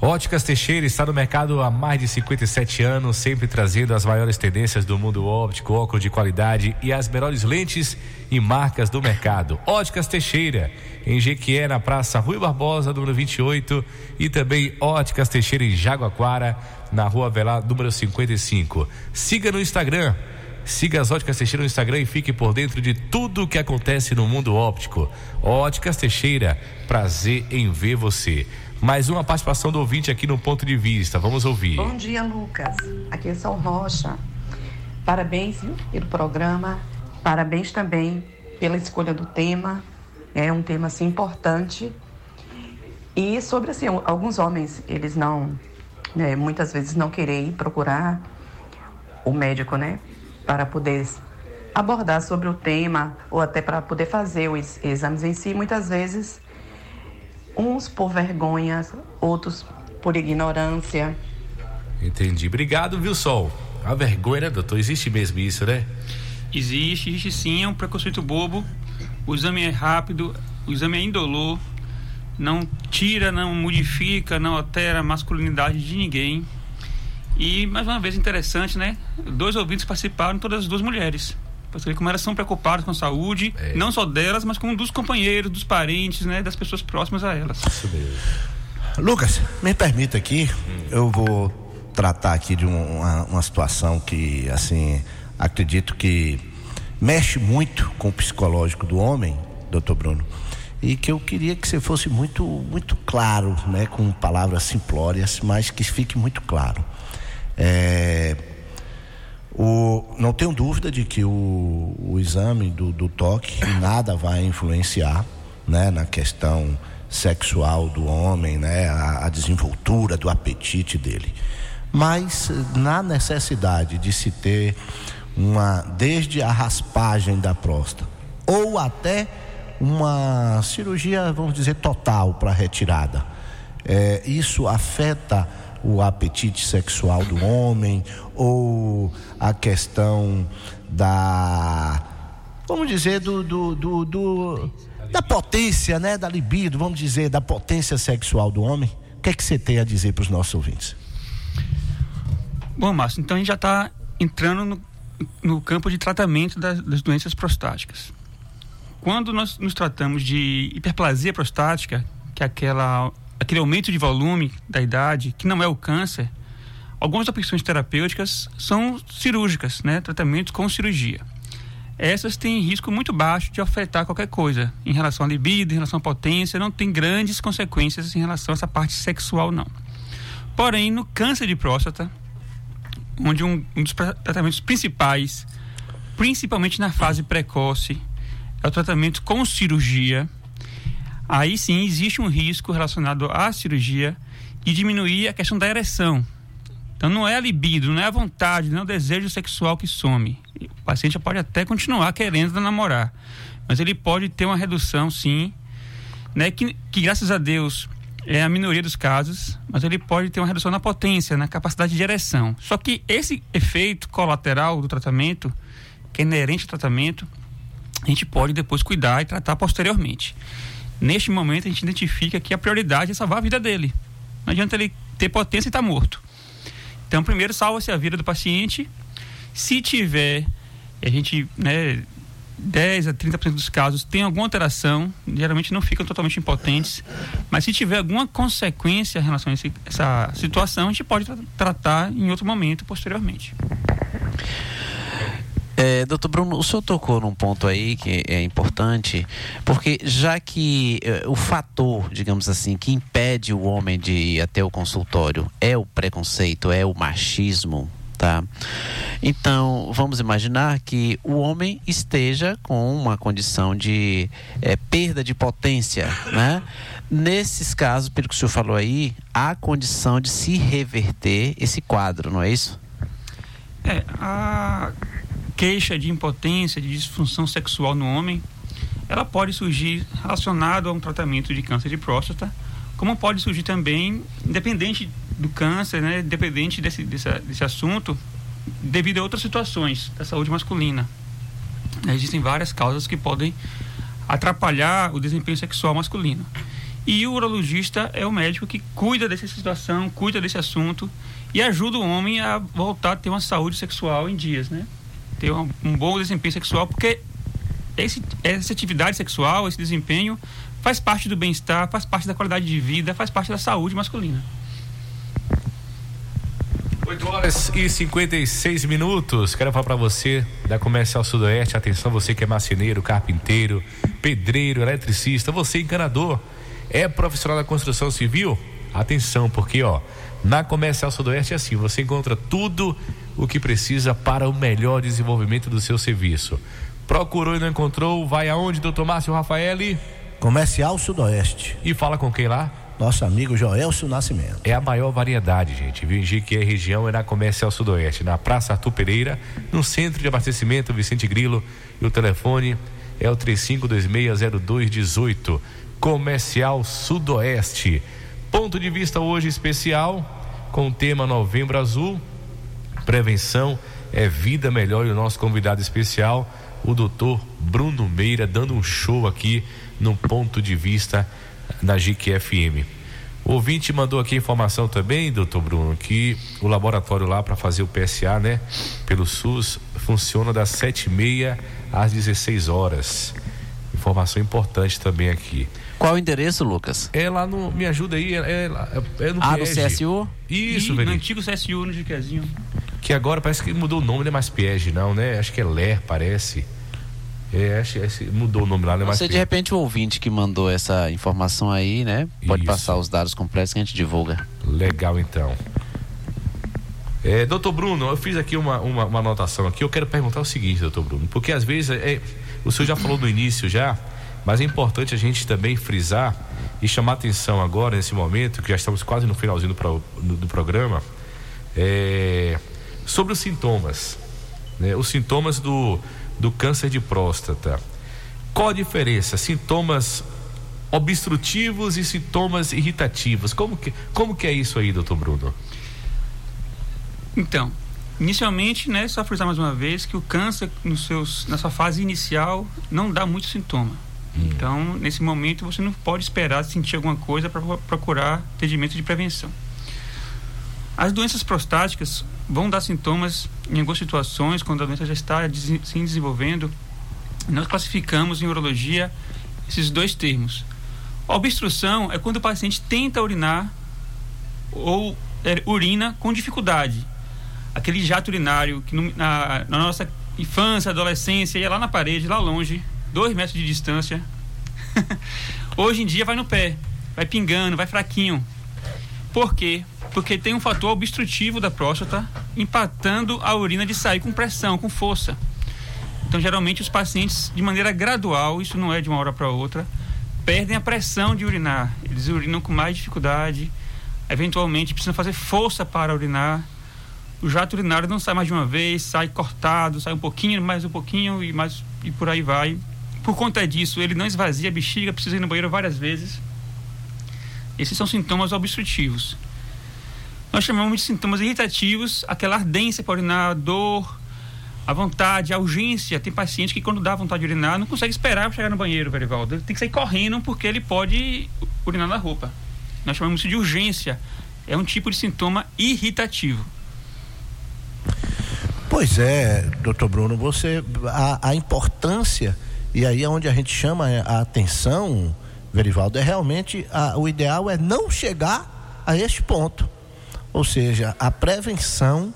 Óticas Teixeira está no mercado há mais de 57 anos, sempre trazendo as maiores tendências do mundo óptico, óculos de qualidade e as melhores lentes e marcas do mercado. Óticas Teixeira, em Jequié, na Praça Rui Barbosa, número 28, e também Óticas Teixeira em Jaguaquara, na Rua Velar, número 55. Siga no Instagram. Siga as Óticas Teixeira no Instagram e fique por dentro de tudo o que acontece no mundo óptico. Óticas Teixeira, prazer em ver você. Mais uma participação do ouvinte aqui no ponto de vista. Vamos ouvir. Bom dia, Lucas. Aqui é São Rocha. Parabéns viu, pelo programa. Parabéns também pela escolha do tema. É um tema assim importante. E sobre assim, alguns homens, eles não, né, muitas vezes não querem procurar o médico, né, para poder abordar sobre o tema ou até para poder fazer os exames em si. Muitas vezes uns por vergonha, outros por ignorância. Entendi. Obrigado, viu, Sol? A vergonha, né, doutor? Existe mesmo isso, né? Existe, existe sim, é um preconceito bobo. O exame é rápido, o exame é indolor, não tira, não modifica, não altera a masculinidade de ninguém. E, mais uma vez, interessante, né? Dois ouvintes participaram, todas as duas mulheres. Ver como elas são preocupadas com a saúde, não só delas, mas como dos companheiros, dos parentes, né? Das pessoas próximas a elas. Isso mesmo. Lucas, me permita aqui, eu vou tratar aqui de um- uma, uma situação que, assim, acredito que mexe muito com o psicológico do homem, doutor Bruno, e que eu queria que você fosse muito, muito claro, né, com palavras simplórias, mas que fique muito claro. É, o, não tenho dúvida de que o, o exame do, do toque nada vai influenciar né, na questão sexual do homem, né, a, a desenvoltura do apetite dele. Mas na necessidade de se ter uma, desde a raspagem da próstata, ou até uma cirurgia, vamos dizer, total para retirada. É, isso afeta o apetite sexual do homem ou a questão da, vamos dizer, do, do, do, do- da potência, né, da libido, vamos dizer, da potência sexual do homem. O que é que você tem a dizer para os nossos ouvintes? Bom, Márcio, então a gente já está entrando no, no, campo de tratamento das, das, doenças prostáticas. Quando nós nos tratamos de hiperplasia prostática, que é aquela, aquele aumento de volume da idade, que não é o câncer, algumas opções terapêuticas são cirúrgicas, né? Tratamentos com cirurgia. Essas têm risco muito baixo de afetar qualquer coisa em relação à libido, em relação à potência, não tem grandes consequências em relação a essa parte sexual, não. Porém, no câncer de próstata, onde um, um dos tratamentos principais, principalmente na fase precoce, é o tratamento com cirurgia, aí sim existe um risco relacionado à cirurgia de diminuir a questão da ereção. Então não é a libido, não é a vontade, não é o desejo sexual que some. O paciente pode até continuar querendo namorar, mas ele pode ter uma redução, sim, né? Que, que graças a Deus é a minoria dos casos, mas ele pode ter uma redução na potência, na capacidade de ereção. Só que esse efeito colateral do tratamento, que é inerente ao tratamento, a gente pode depois cuidar e tratar posteriormente. Neste momento, a gente identifica que a prioridade é salvar a vida dele. Não adianta ele ter potência e estar tá morto. Então, primeiro, salva-se a vida do paciente. Se tiver, a gente né, 10 a 30% dos casos tem alguma alteração, geralmente não ficam totalmente impotentes, mas se tiver alguma consequência em relação a esse, essa situação, a gente pode tra tratar em outro momento, posteriormente. É, doutor Bruno, o senhor tocou num ponto aí que é importante, porque já que é, o fator, digamos assim, que impede o homem de ir até o consultório é o preconceito, é o machismo, tá? Então, vamos imaginar que o homem esteja com uma condição de é, perda de potência, né? Nesses casos, pelo que o senhor falou aí, há condição de se reverter esse quadro, não é isso? É, a queixa de impotência, de disfunção sexual no homem, ela pode surgir relacionado a um tratamento de câncer de próstata, como pode surgir também, independente do câncer, né, independente desse, desse, desse assunto, devido a outras situações da saúde masculina. Existem várias causas que podem atrapalhar o desempenho sexual masculino. E o urologista é o médico que cuida dessa situação, cuida desse assunto e ajuda o homem a voltar a ter uma saúde sexual em dias, né? Ter um, um bom desempenho sexual, porque esse, essa atividade sexual, esse desempenho, faz parte do bem-estar, faz parte da qualidade de vida, faz parte da saúde masculina. 8 horas e 56 minutos. Quero falar para você da Comercial Sudoeste. Atenção, você que é marceneiro, carpinteiro, pedreiro, eletricista, você encanador, é profissional da construção civil? Atenção, porque ó, na Comercial Sudoeste é assim, você encontra tudo o que precisa para o melhor desenvolvimento do seu serviço. Procurou e não encontrou? Vai aonde, doutor Márcio Rafaeli? Comercial Sudoeste. E fala com quem lá? nosso amigo Joelcio Nascimento. É a maior variedade, gente. Viu? que a região é na Comercial Sudoeste, na Praça Arthur Pereira, no centro de abastecimento Vicente Grilo. E o telefone é o 35260218. Comercial Sudoeste. Ponto de vista hoje especial com o tema Novembro Azul. Prevenção é vida melhor e o nosso convidado especial, o doutor Bruno Meira, dando um show aqui no ponto de vista na GIC FM. O ouvinte mandou aqui informação também, doutor Bruno, que o laboratório lá para fazer o PSA, né, pelo SUS, funciona das sete e meia às 16 horas. Informação importante também aqui. Qual o endereço, Lucas? É lá no. Me ajuda aí, é, é, é no Ah, no CSU? Isso, velho. No antigo CSU, no Jiquezinho. Que agora parece que mudou o nome, não é mais Piege, não, né? Acho que é Ler, parece. É, acho, acho, mudou o nome lá, né? Você, de repente, o ouvinte que mandou essa informação aí, né? Pode Isso. passar os dados completos que a gente divulga. Legal, então. É, doutor Bruno, eu fiz aqui uma, uma, uma, anotação aqui. Eu quero perguntar o seguinte, doutor Bruno, porque às vezes é, o senhor já falou no início já, mas é importante a gente também frisar e chamar atenção agora, nesse momento, que já estamos quase no finalzinho do, pro, do, do programa, é, sobre os sintomas. Né? Os sintomas do, do câncer de próstata. Qual a diferença? Sintomas obstrutivos e sintomas irritativos. Como que, como que é isso aí, doutor Bruno? Então, inicialmente, né, só frisar mais uma vez que o câncer nos seus, na sua fase inicial não dá muito sintoma. Então, nesse momento, você não pode esperar sentir alguma coisa para procurar atendimento de prevenção. As doenças prostáticas vão dar sintomas em algumas situações, quando a doença já está se desenvolvendo. Nós classificamos em urologia esses dois termos. A obstrução é quando o paciente tenta urinar ou é, urina com dificuldade. Aquele jato urinário que no- na, na nossa infância, adolescência, ia lá na parede, lá longe, dois metros de distância. Hoje em dia vai no pé, vai pingando, vai fraquinho. Por quê? Porque tem um fator obstrutivo da próstata impactando a urina de sair com pressão, com força. Então, geralmente, os pacientes, de maneira gradual, isso não é de uma hora para outra, perdem a pressão de urinar. Eles urinam com mais dificuldade, eventualmente precisam fazer força para urinar. O jato urinário não sai mais de uma vez, sai cortado, sai um pouquinho, mais um pouquinho e mais e por aí vai. Por conta disso, ele não esvazia a bexiga, precisa ir no banheiro várias vezes. Esses são sintomas obstrutivos. Nós chamamos de sintomas irritativos, aquela ardência para urinar, dor, a vontade, a urgência. Tem paciente que quando dá vontade de urinar não consegue esperar para chegar no banheiro, Verivaldo. Ele tem que sair correndo porque ele pode urinar na roupa. Nós chamamos isso de urgência. É um tipo de sintoma irritativo. Pois é, doutor Bruno, você a, a importância e aí é onde a gente chama a atenção, Verivaldo, é realmente a- o ideal é não chegar a este ponto. Ou seja, a prevenção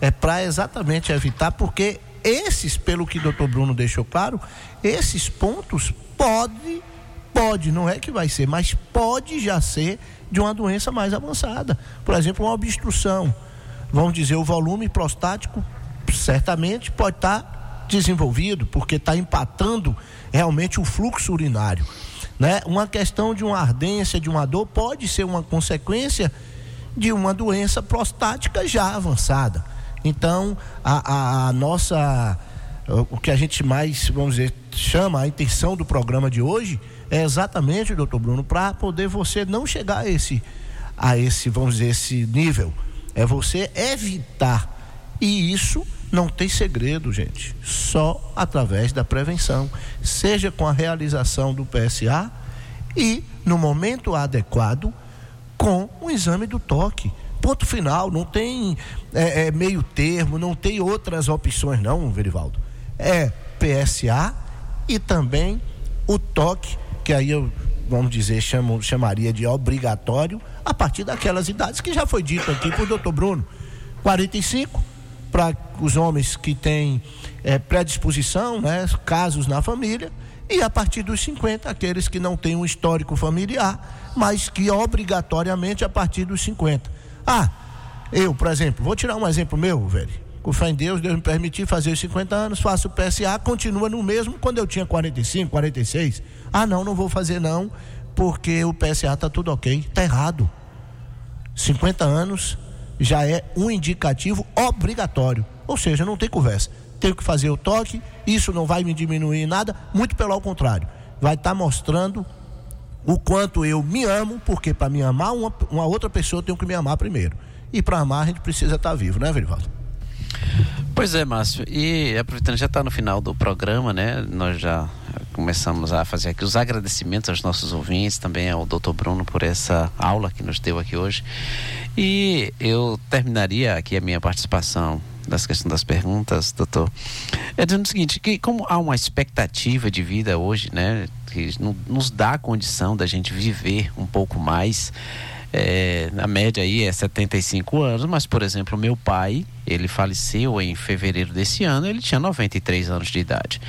é para exatamente evitar, porque esses, pelo que o doutor Bruno deixou claro, esses pontos pode, pode, não é que vai ser, mas pode já ser de uma doença mais avançada. Por exemplo, uma obstrução. Vamos dizer, o volume prostático certamente pode estar desenvolvido, porque está empatando realmente o fluxo urinário. Né? Uma questão de uma ardência, de uma dor, pode ser uma consequência de uma doença prostática já avançada. Então, a, a- a nossa. O que a gente mais, vamos dizer, chama a intenção do programa de hoje é exatamente, doutor Bruno, para poder você não chegar a esse, a esse, vamos dizer, esse nível. É você evitar. E isso não tem segredo, gente. Só através da prevenção. Seja com a realização do PSA e, no momento adequado, com o exame do toque. Ponto final, não tem é, é, meio termo, não tem outras opções, não, Verivaldo. É PSA e também o toque, que aí eu, vamos dizer, chamo, chamaria de obrigatório, a partir daquelas idades que já foi dito aqui por doutor Bruno. 45 para os homens que têm é, predisposição, né, casos na família, e a partir dos 50, aqueles que não têm um histórico familiar, mas que obrigatoriamente a partir dos 50. Ah, eu, por exemplo, vou tirar um exemplo meu, velho. Com fé em Deus, Deus me permitir fazer os 50 anos, faço o PSA, continua no mesmo quando eu tinha 45, 46. Ah, não, não vou fazer não, porque o PSA tá tudo ok. Tá errado. 50 anos já é um indicativo obrigatório. Ou seja, não tem conversa. Tenho que fazer o toque, isso não vai me diminuir nada, muito pelo contrário. Vai estar mostrando o quanto eu me amo, porque para me amar uma, uma outra pessoa eu tenho que me amar primeiro. E para amar a gente precisa estar vivo, né, Verivaldo? Pois é, Márcio. E aproveitando, já está no final do programa, né? Nós já começamos a fazer aqui os agradecimentos aos nossos ouvintes, também ao Dr. Bruno por essa aula que nos deu aqui hoje. E eu terminaria aqui a minha participação das questões das perguntas, doutor, é dizendo o seguinte, que como há uma expectativa de vida hoje, né, que no- nos dá a condição da gente viver um pouco mais, é, na média aí é 75 anos, mas por exemplo, meu pai, ele faleceu em fevereiro desse ano, ele tinha 93 anos de idade.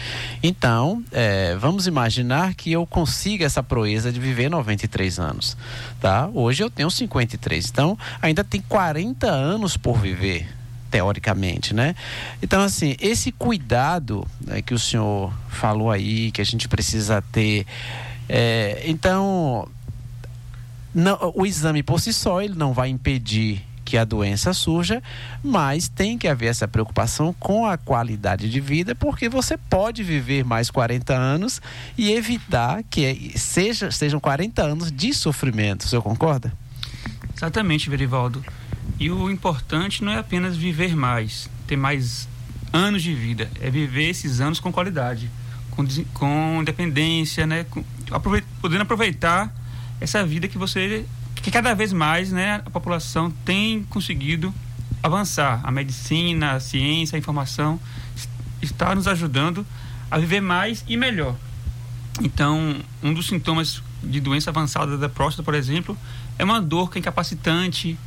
Então, é, vamos imaginar que eu consiga essa proeza de viver 93 anos, tá? Hoje eu tenho 53, então ainda tem 40 anos por viver teoricamente, né? Então, assim, esse cuidado né, que o senhor falou aí, que a gente precisa ter, é, então, não, o exame por si só ele não vai impedir que a doença surja, mas tem que haver essa preocupação com a qualidade de vida, porque você pode viver mais 40 anos e evitar que seja, sejam 40 anos de sofrimento. O senhor concorda? Exatamente, Verivaldo. E o importante não é apenas viver mais, ter mais anos de vida, é viver esses anos com qualidade, com, com independência, né? Com, aprove- podendo aproveitar essa vida que você que cada vez mais, né, a população tem conseguido avançar. A medicina, a ciência, a informação es- está nos ajudando a viver mais e melhor. Então, um dos sintomas de doença avançada da próstata, por exemplo, é uma dor que é incapacitante,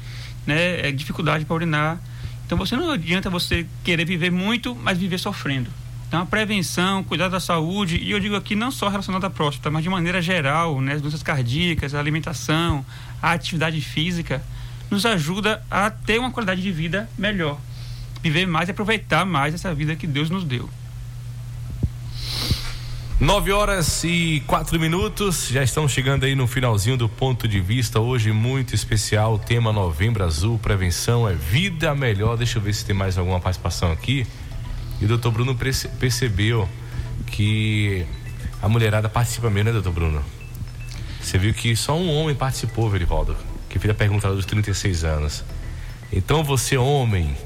né, é dificuldade para urinar. Então, você não adianta você querer viver muito, mas viver sofrendo. Então, a prevenção, cuidar da saúde, e eu digo aqui não só relacionado à próstata, mas de maneira geral, né, as doenças cardíacas, a alimentação, a atividade física, nos ajuda a ter uma qualidade de vida melhor. Viver mais e aproveitar mais essa vida que Deus nos deu. 9 horas e 4 minutos, já estamos chegando aí no finalzinho do ponto de vista. Hoje, muito especial, tema Novembro Azul, prevenção é vida melhor. Deixa eu ver se tem mais alguma participação aqui. E o doutor Bruno perce- percebeu que a mulherada participa mesmo, né, doutor Bruno? Você viu que só um homem participou, Verivaldo, que fez a pergunta dos 36 anos. Então, você, homem,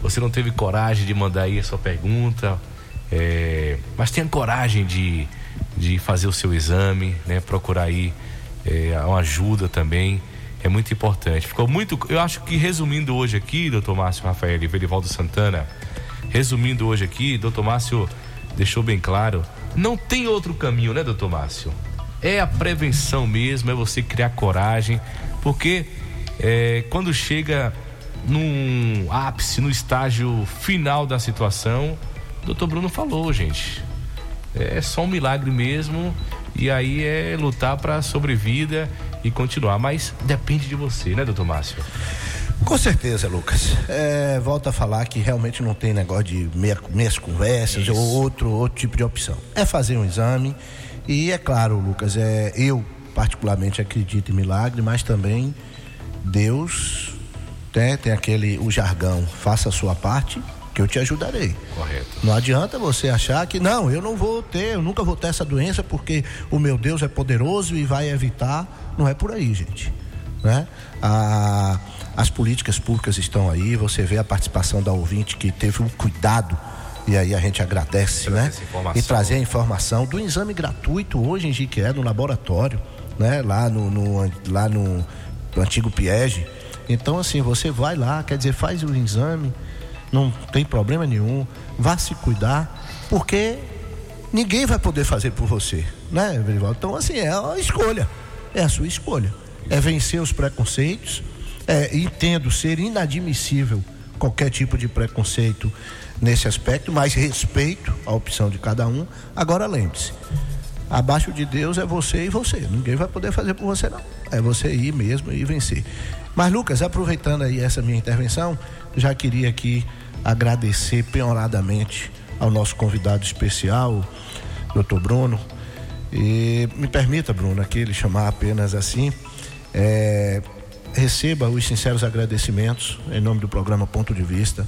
você não teve coragem de mandar aí a sua pergunta, é, mas tenha coragem de, de fazer o seu exame, né? Procurar aí é, uma ajuda também. É muito importante. Ficou muito. Eu acho que resumindo hoje aqui, doutor Márcio Rafael e Verivaldo Santana, resumindo hoje aqui, doutor Márcio deixou bem claro, não tem outro caminho, né, doutor Márcio? É a prevenção mesmo, é você criar coragem, porque é, quando chega num ápice, no estágio final da situação, o doutor Bruno falou, gente. É só um milagre mesmo. E aí é lutar para sobrevida e continuar. Mas depende de você, né, doutor Márcio? Com certeza, Lucas. É, volto a falar que realmente não tem negócio de meia, meias conversas ou outro, outro tipo de opção. É fazer um exame. E é claro, Lucas, é, eu particularmente acredito em milagre, mas também Deus né, tem aquele o jargão, faça a sua parte que eu te ajudarei. Correto. Não adianta você achar que não, eu não vou ter, eu nunca vou ter essa doença porque o meu Deus é poderoso e vai evitar. Não é por aí, gente. Né? A- as políticas públicas estão aí, você vê a participação da ouvinte que teve um cuidado, e aí a gente agradece, né? E trazer a informação do exame gratuito hoje em Jiquié, no laboratório, né? Lá no, no- lá no, no antigo Piege. Então, assim, você vai lá, quer dizer, faz o exame, não tem problema nenhum, vá se cuidar, porque ninguém vai poder fazer por você, né, Verivaldo? Então, assim, é a escolha, é a sua escolha. É vencer os preconceitos, é, entendo ser inadmissível qualquer tipo de preconceito nesse aspecto, mas respeito a opção de cada um. Agora, lembre-se, abaixo de Deus é você e você, ninguém vai poder fazer por você, não. É você ir mesmo e vencer. Mas, Lucas, aproveitando aí essa minha intervenção, já queria aqui agradecer penhoradamente ao nosso convidado especial, doutor Bruno. E me permita, Bruno, aqui ele chamar apenas assim. é, receba os sinceros agradecimentos em nome do programa Ponto de Vista.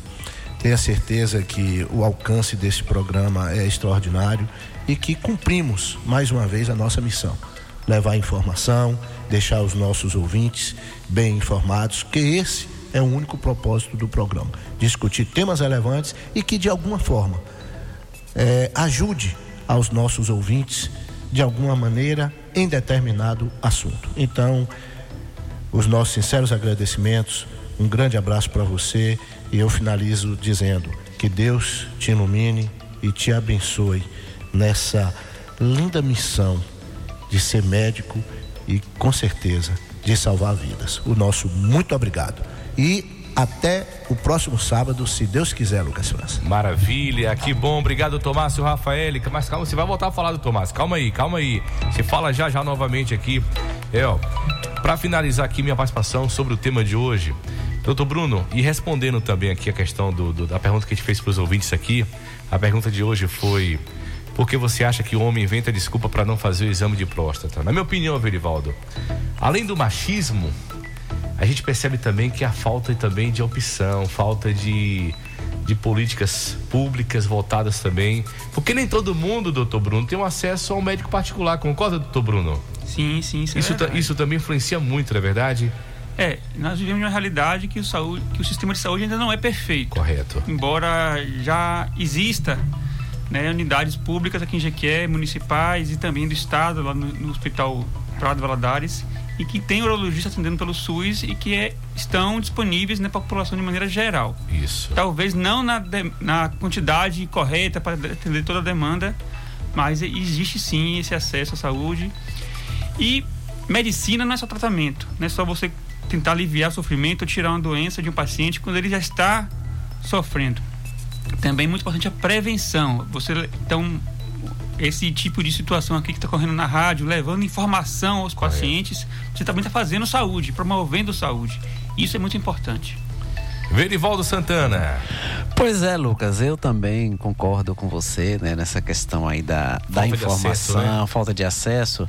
Tenha certeza que o alcance desse programa é extraordinário e que cumprimos mais uma vez a nossa missão. Levar informação, deixar os nossos ouvintes bem informados, que esse é o único propósito do programa. Discutir temas relevantes e que de alguma forma é, ajude aos nossos ouvintes de alguma maneira em determinado assunto. Então, os nossos sinceros agradecimentos, um grande abraço para você e eu finalizo dizendo que Deus te ilumine e te abençoe nessa linda missão de ser médico e com certeza de salvar vidas. O nosso muito obrigado e até o próximo sábado, se Deus quiser, Lucas França. Maravilha, que bom, obrigado Tomásio Rafael. Mas calma, você vai voltar a falar do Tomás. Calma aí, calma aí. Você fala já já novamente aqui. É, ó, para finalizar aqui minha participação sobre o tema de hoje, doutor Bruno, e respondendo também aqui a questão do, do- da pergunta que a gente fez para os ouvintes aqui, a pergunta de hoje foi: por que você acha que o homem inventa desculpa para não fazer o exame de próstata? Na minha opinião, Verivaldo, além do machismo, a gente percebe também que a falta também de opção, falta de, de políticas públicas voltadas também. Porque nem todo mundo, doutor Bruno, tem um acesso a um médico particular. Concorda, doutor Bruno? Sim, sim, isso, é Isso, verdade. isso também influencia muito, não é verdade? É, nós vivemos uma realidade que o, saúde, que o sistema de saúde ainda não é perfeito. Correto. Embora já exista né, unidades públicas aqui em Jequié, municipais e também do estado, lá no, no Hospital Prado Valadares, e que tem urologistas atendendo pelo SUS e que é, estão disponíveis né, para a população de maneira geral. Isso. Talvez não na, de- na quantidade correta para atender toda a demanda, mas existe sim esse acesso à saúde. E medicina não é só tratamento, não é só você tentar aliviar o sofrimento ou tirar uma doença de um paciente quando ele já está sofrendo. Também é muito importante a prevenção. Você então esse tipo de situação aqui que está correndo na rádio, levando informação aos pacientes, você também está fazendo saúde, promovendo saúde. Isso é muito importante. Verivaldo Santana. Pois é, Lucas, eu também concordo com você né, nessa questão aí da, da de informação, acesso, né? falta de acesso,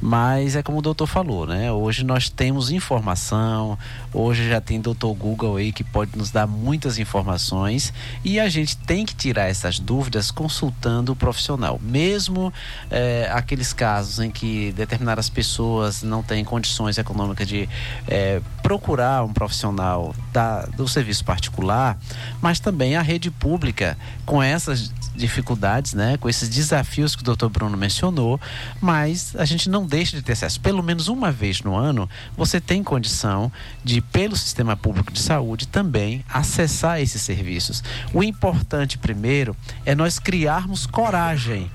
mas é como o doutor falou, né? Hoje nós temos informação, hoje já tem doutor Google aí que pode nos dar muitas informações e a gente tem que tirar essas dúvidas consultando o profissional. Mesmo eh, aqueles casos em que determinadas pessoas não têm condições econômicas de eh, procurar um profissional da, do serviço particular, mas também a rede pública com essas dificuldades, né, com esses desafios que o Dr. Bruno mencionou, mas a gente não deixa de ter acesso. Pelo menos uma vez no ano, você tem condição de, pelo sistema público de saúde, também acessar esses serviços. O importante primeiro é nós criarmos coragem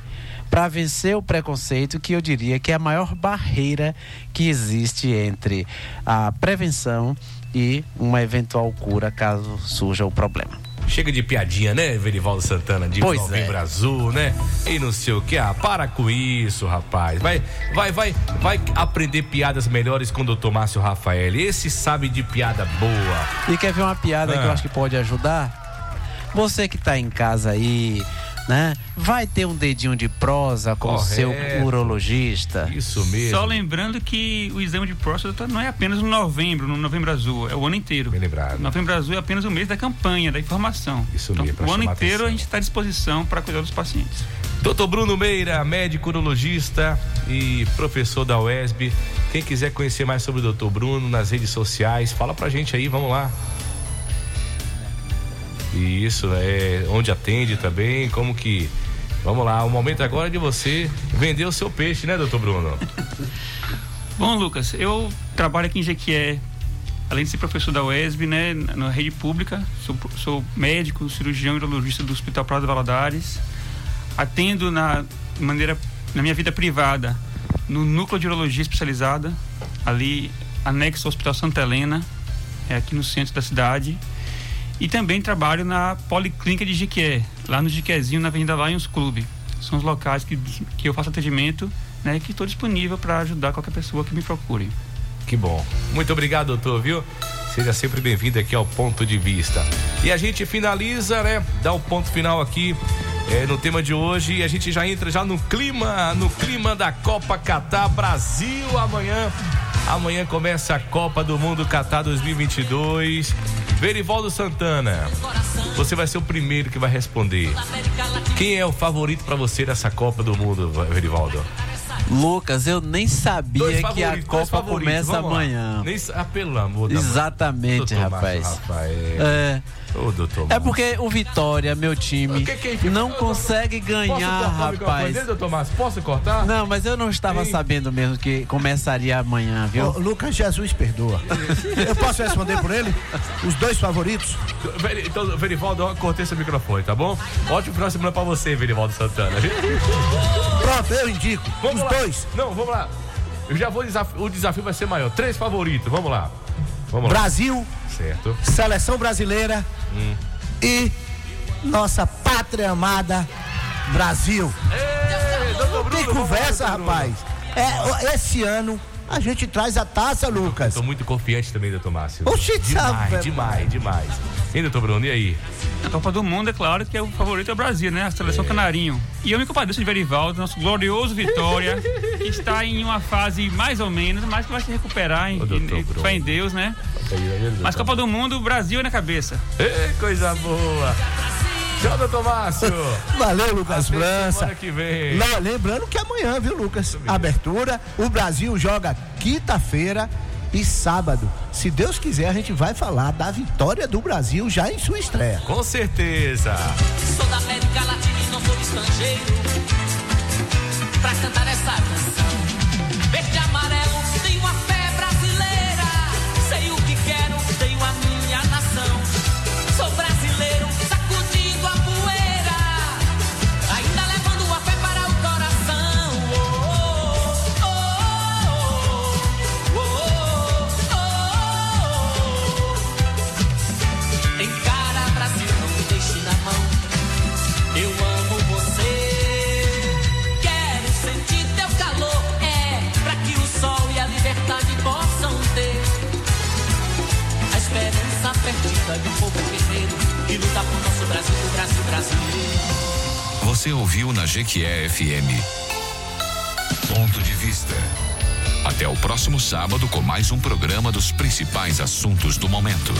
para vencer o preconceito, que eu diria que é a maior barreira que existe entre a prevenção e uma eventual cura caso surja o problema. Chega de piadinha, né, Verivaldo Santana? De Pois novembro é. azul, né? E não sei o que. Ah, para com isso, rapaz. Vai, vai, vai, vai aprender piadas melhores com o Dr. Márcio Rafael. Esse sabe de piada boa. E quer ver uma piada que Ah. eu acho que pode ajudar? Você que está em casa aí, né? Vai ter um dedinho de prosa com o seu urologista. Isso mesmo. Só lembrando que o exame de próstata não é apenas no novembro, no novembro azul, é o ano inteiro. Bem lembrado. Novembro azul é apenas o mês da campanha, da informação. Isso então, mesmo, pra o ano inteiro atenção. a gente está à disposição para cuidar dos pacientes. Doutor Bruno Meira, médico urologista e professor da UESB. Quem quiser conhecer mais sobre o Dr. Bruno nas redes sociais, fala pra gente aí, vamos lá. Isso, é onde atende também, como que. Vamos lá, o momento agora é de você vender o seu peixe, né, doutor Bruno? Bom, Lucas, eu trabalho aqui em Jequié, além de ser professor da UESB, né, na rede pública, sou, sou médico, cirurgião e urologista do Hospital Prado Valadares. Atendo na maneira, na minha vida privada, no núcleo de urologia especializada, ali anexo ao Hospital Santa Helena, é aqui no centro da cidade. E também trabalho na Policlínica de Jequié, lá no Jequiézinho, na Avenida Lions Club. São os locais que, que eu faço atendimento, né, que estou disponível para ajudar qualquer pessoa que me procure. Que bom. Muito obrigado, doutor, viu? Seja sempre bem-vindo aqui ao Ponto de Vista. E a gente finaliza, né? Dá o ponto final aqui é, no tema de hoje e a gente já entra já no clima, no clima da Copa Catar Brasil amanhã. Amanhã começa a Copa do Mundo Catar 2022. Verivaldo Santana, você vai ser o primeiro que vai responder. Quem é o favorito para você nessa Copa do Mundo, Verivaldo? Lucas, eu nem sabia que a Copa começa amanhã. Nem, sa- ah, pelo amor Exatamente, Doutor rapaz. Márcio Rafael. É. Ô, doutor É porque o Vitória, meu time, que que é não consegue Posso ganhar, rapaz. dele, doutor Márcio? Posso cortar? Não, mas eu não estava Ei. sabendo mesmo que começaria amanhã, viu? Ô, Lucas Jesus perdoa. Eu posso responder por ele? Os dois favoritos? Então, Verivaldo, eu cortei seu microfone, tá bom? Ótimo final de semana pra você, Verivaldo Santana. Pronto, eu indico. Vamos Os lá. dois. Não, vamos lá. Eu já vou desafio, o desafio vai ser maior. Três favoritos, vamos lá. Vamos lá. Brasil, Certo. seleção brasileira Hum. e nossa pátria amada Brasil. Tem conversa, rapaz. É, esse ano a gente traz a taça, Lucas. Tô muito confiante também, doutor Márcio. Oxi, demais, sabe, demais, demais. E doutor Bruno, e aí? A Copa do Mundo, é claro que é o favorito é o Brasil, né? A seleção canarinho. E eu me compadeço de Verivaldo, nosso glorioso Vitória, que está em uma fase mais ou menos, mas que vai se recuperar em, em, fé em Deus, né? Mas Copa do Mundo, o Brasil é na cabeça. Ê, coisa boa. Tchau, Tomácio. Valeu, Lucas Até França. que vem. Não, lembrando que amanhã, viu, Lucas? Abertura. O Brasil joga quinta-feira e sábado. Se Deus quiser, a gente vai falar da vitória do Brasil já em sua estreia. Com certeza. Sou da América Latina e não sou estrangeiro. Pra cantar essa canção, verde amarelo, sim. e luta por nosso Brasil, Brasil, Brasil. Você ouviu na Jequié FM. Ponto de vista. Até o próximo sábado com mais um programa dos principais assuntos do momento.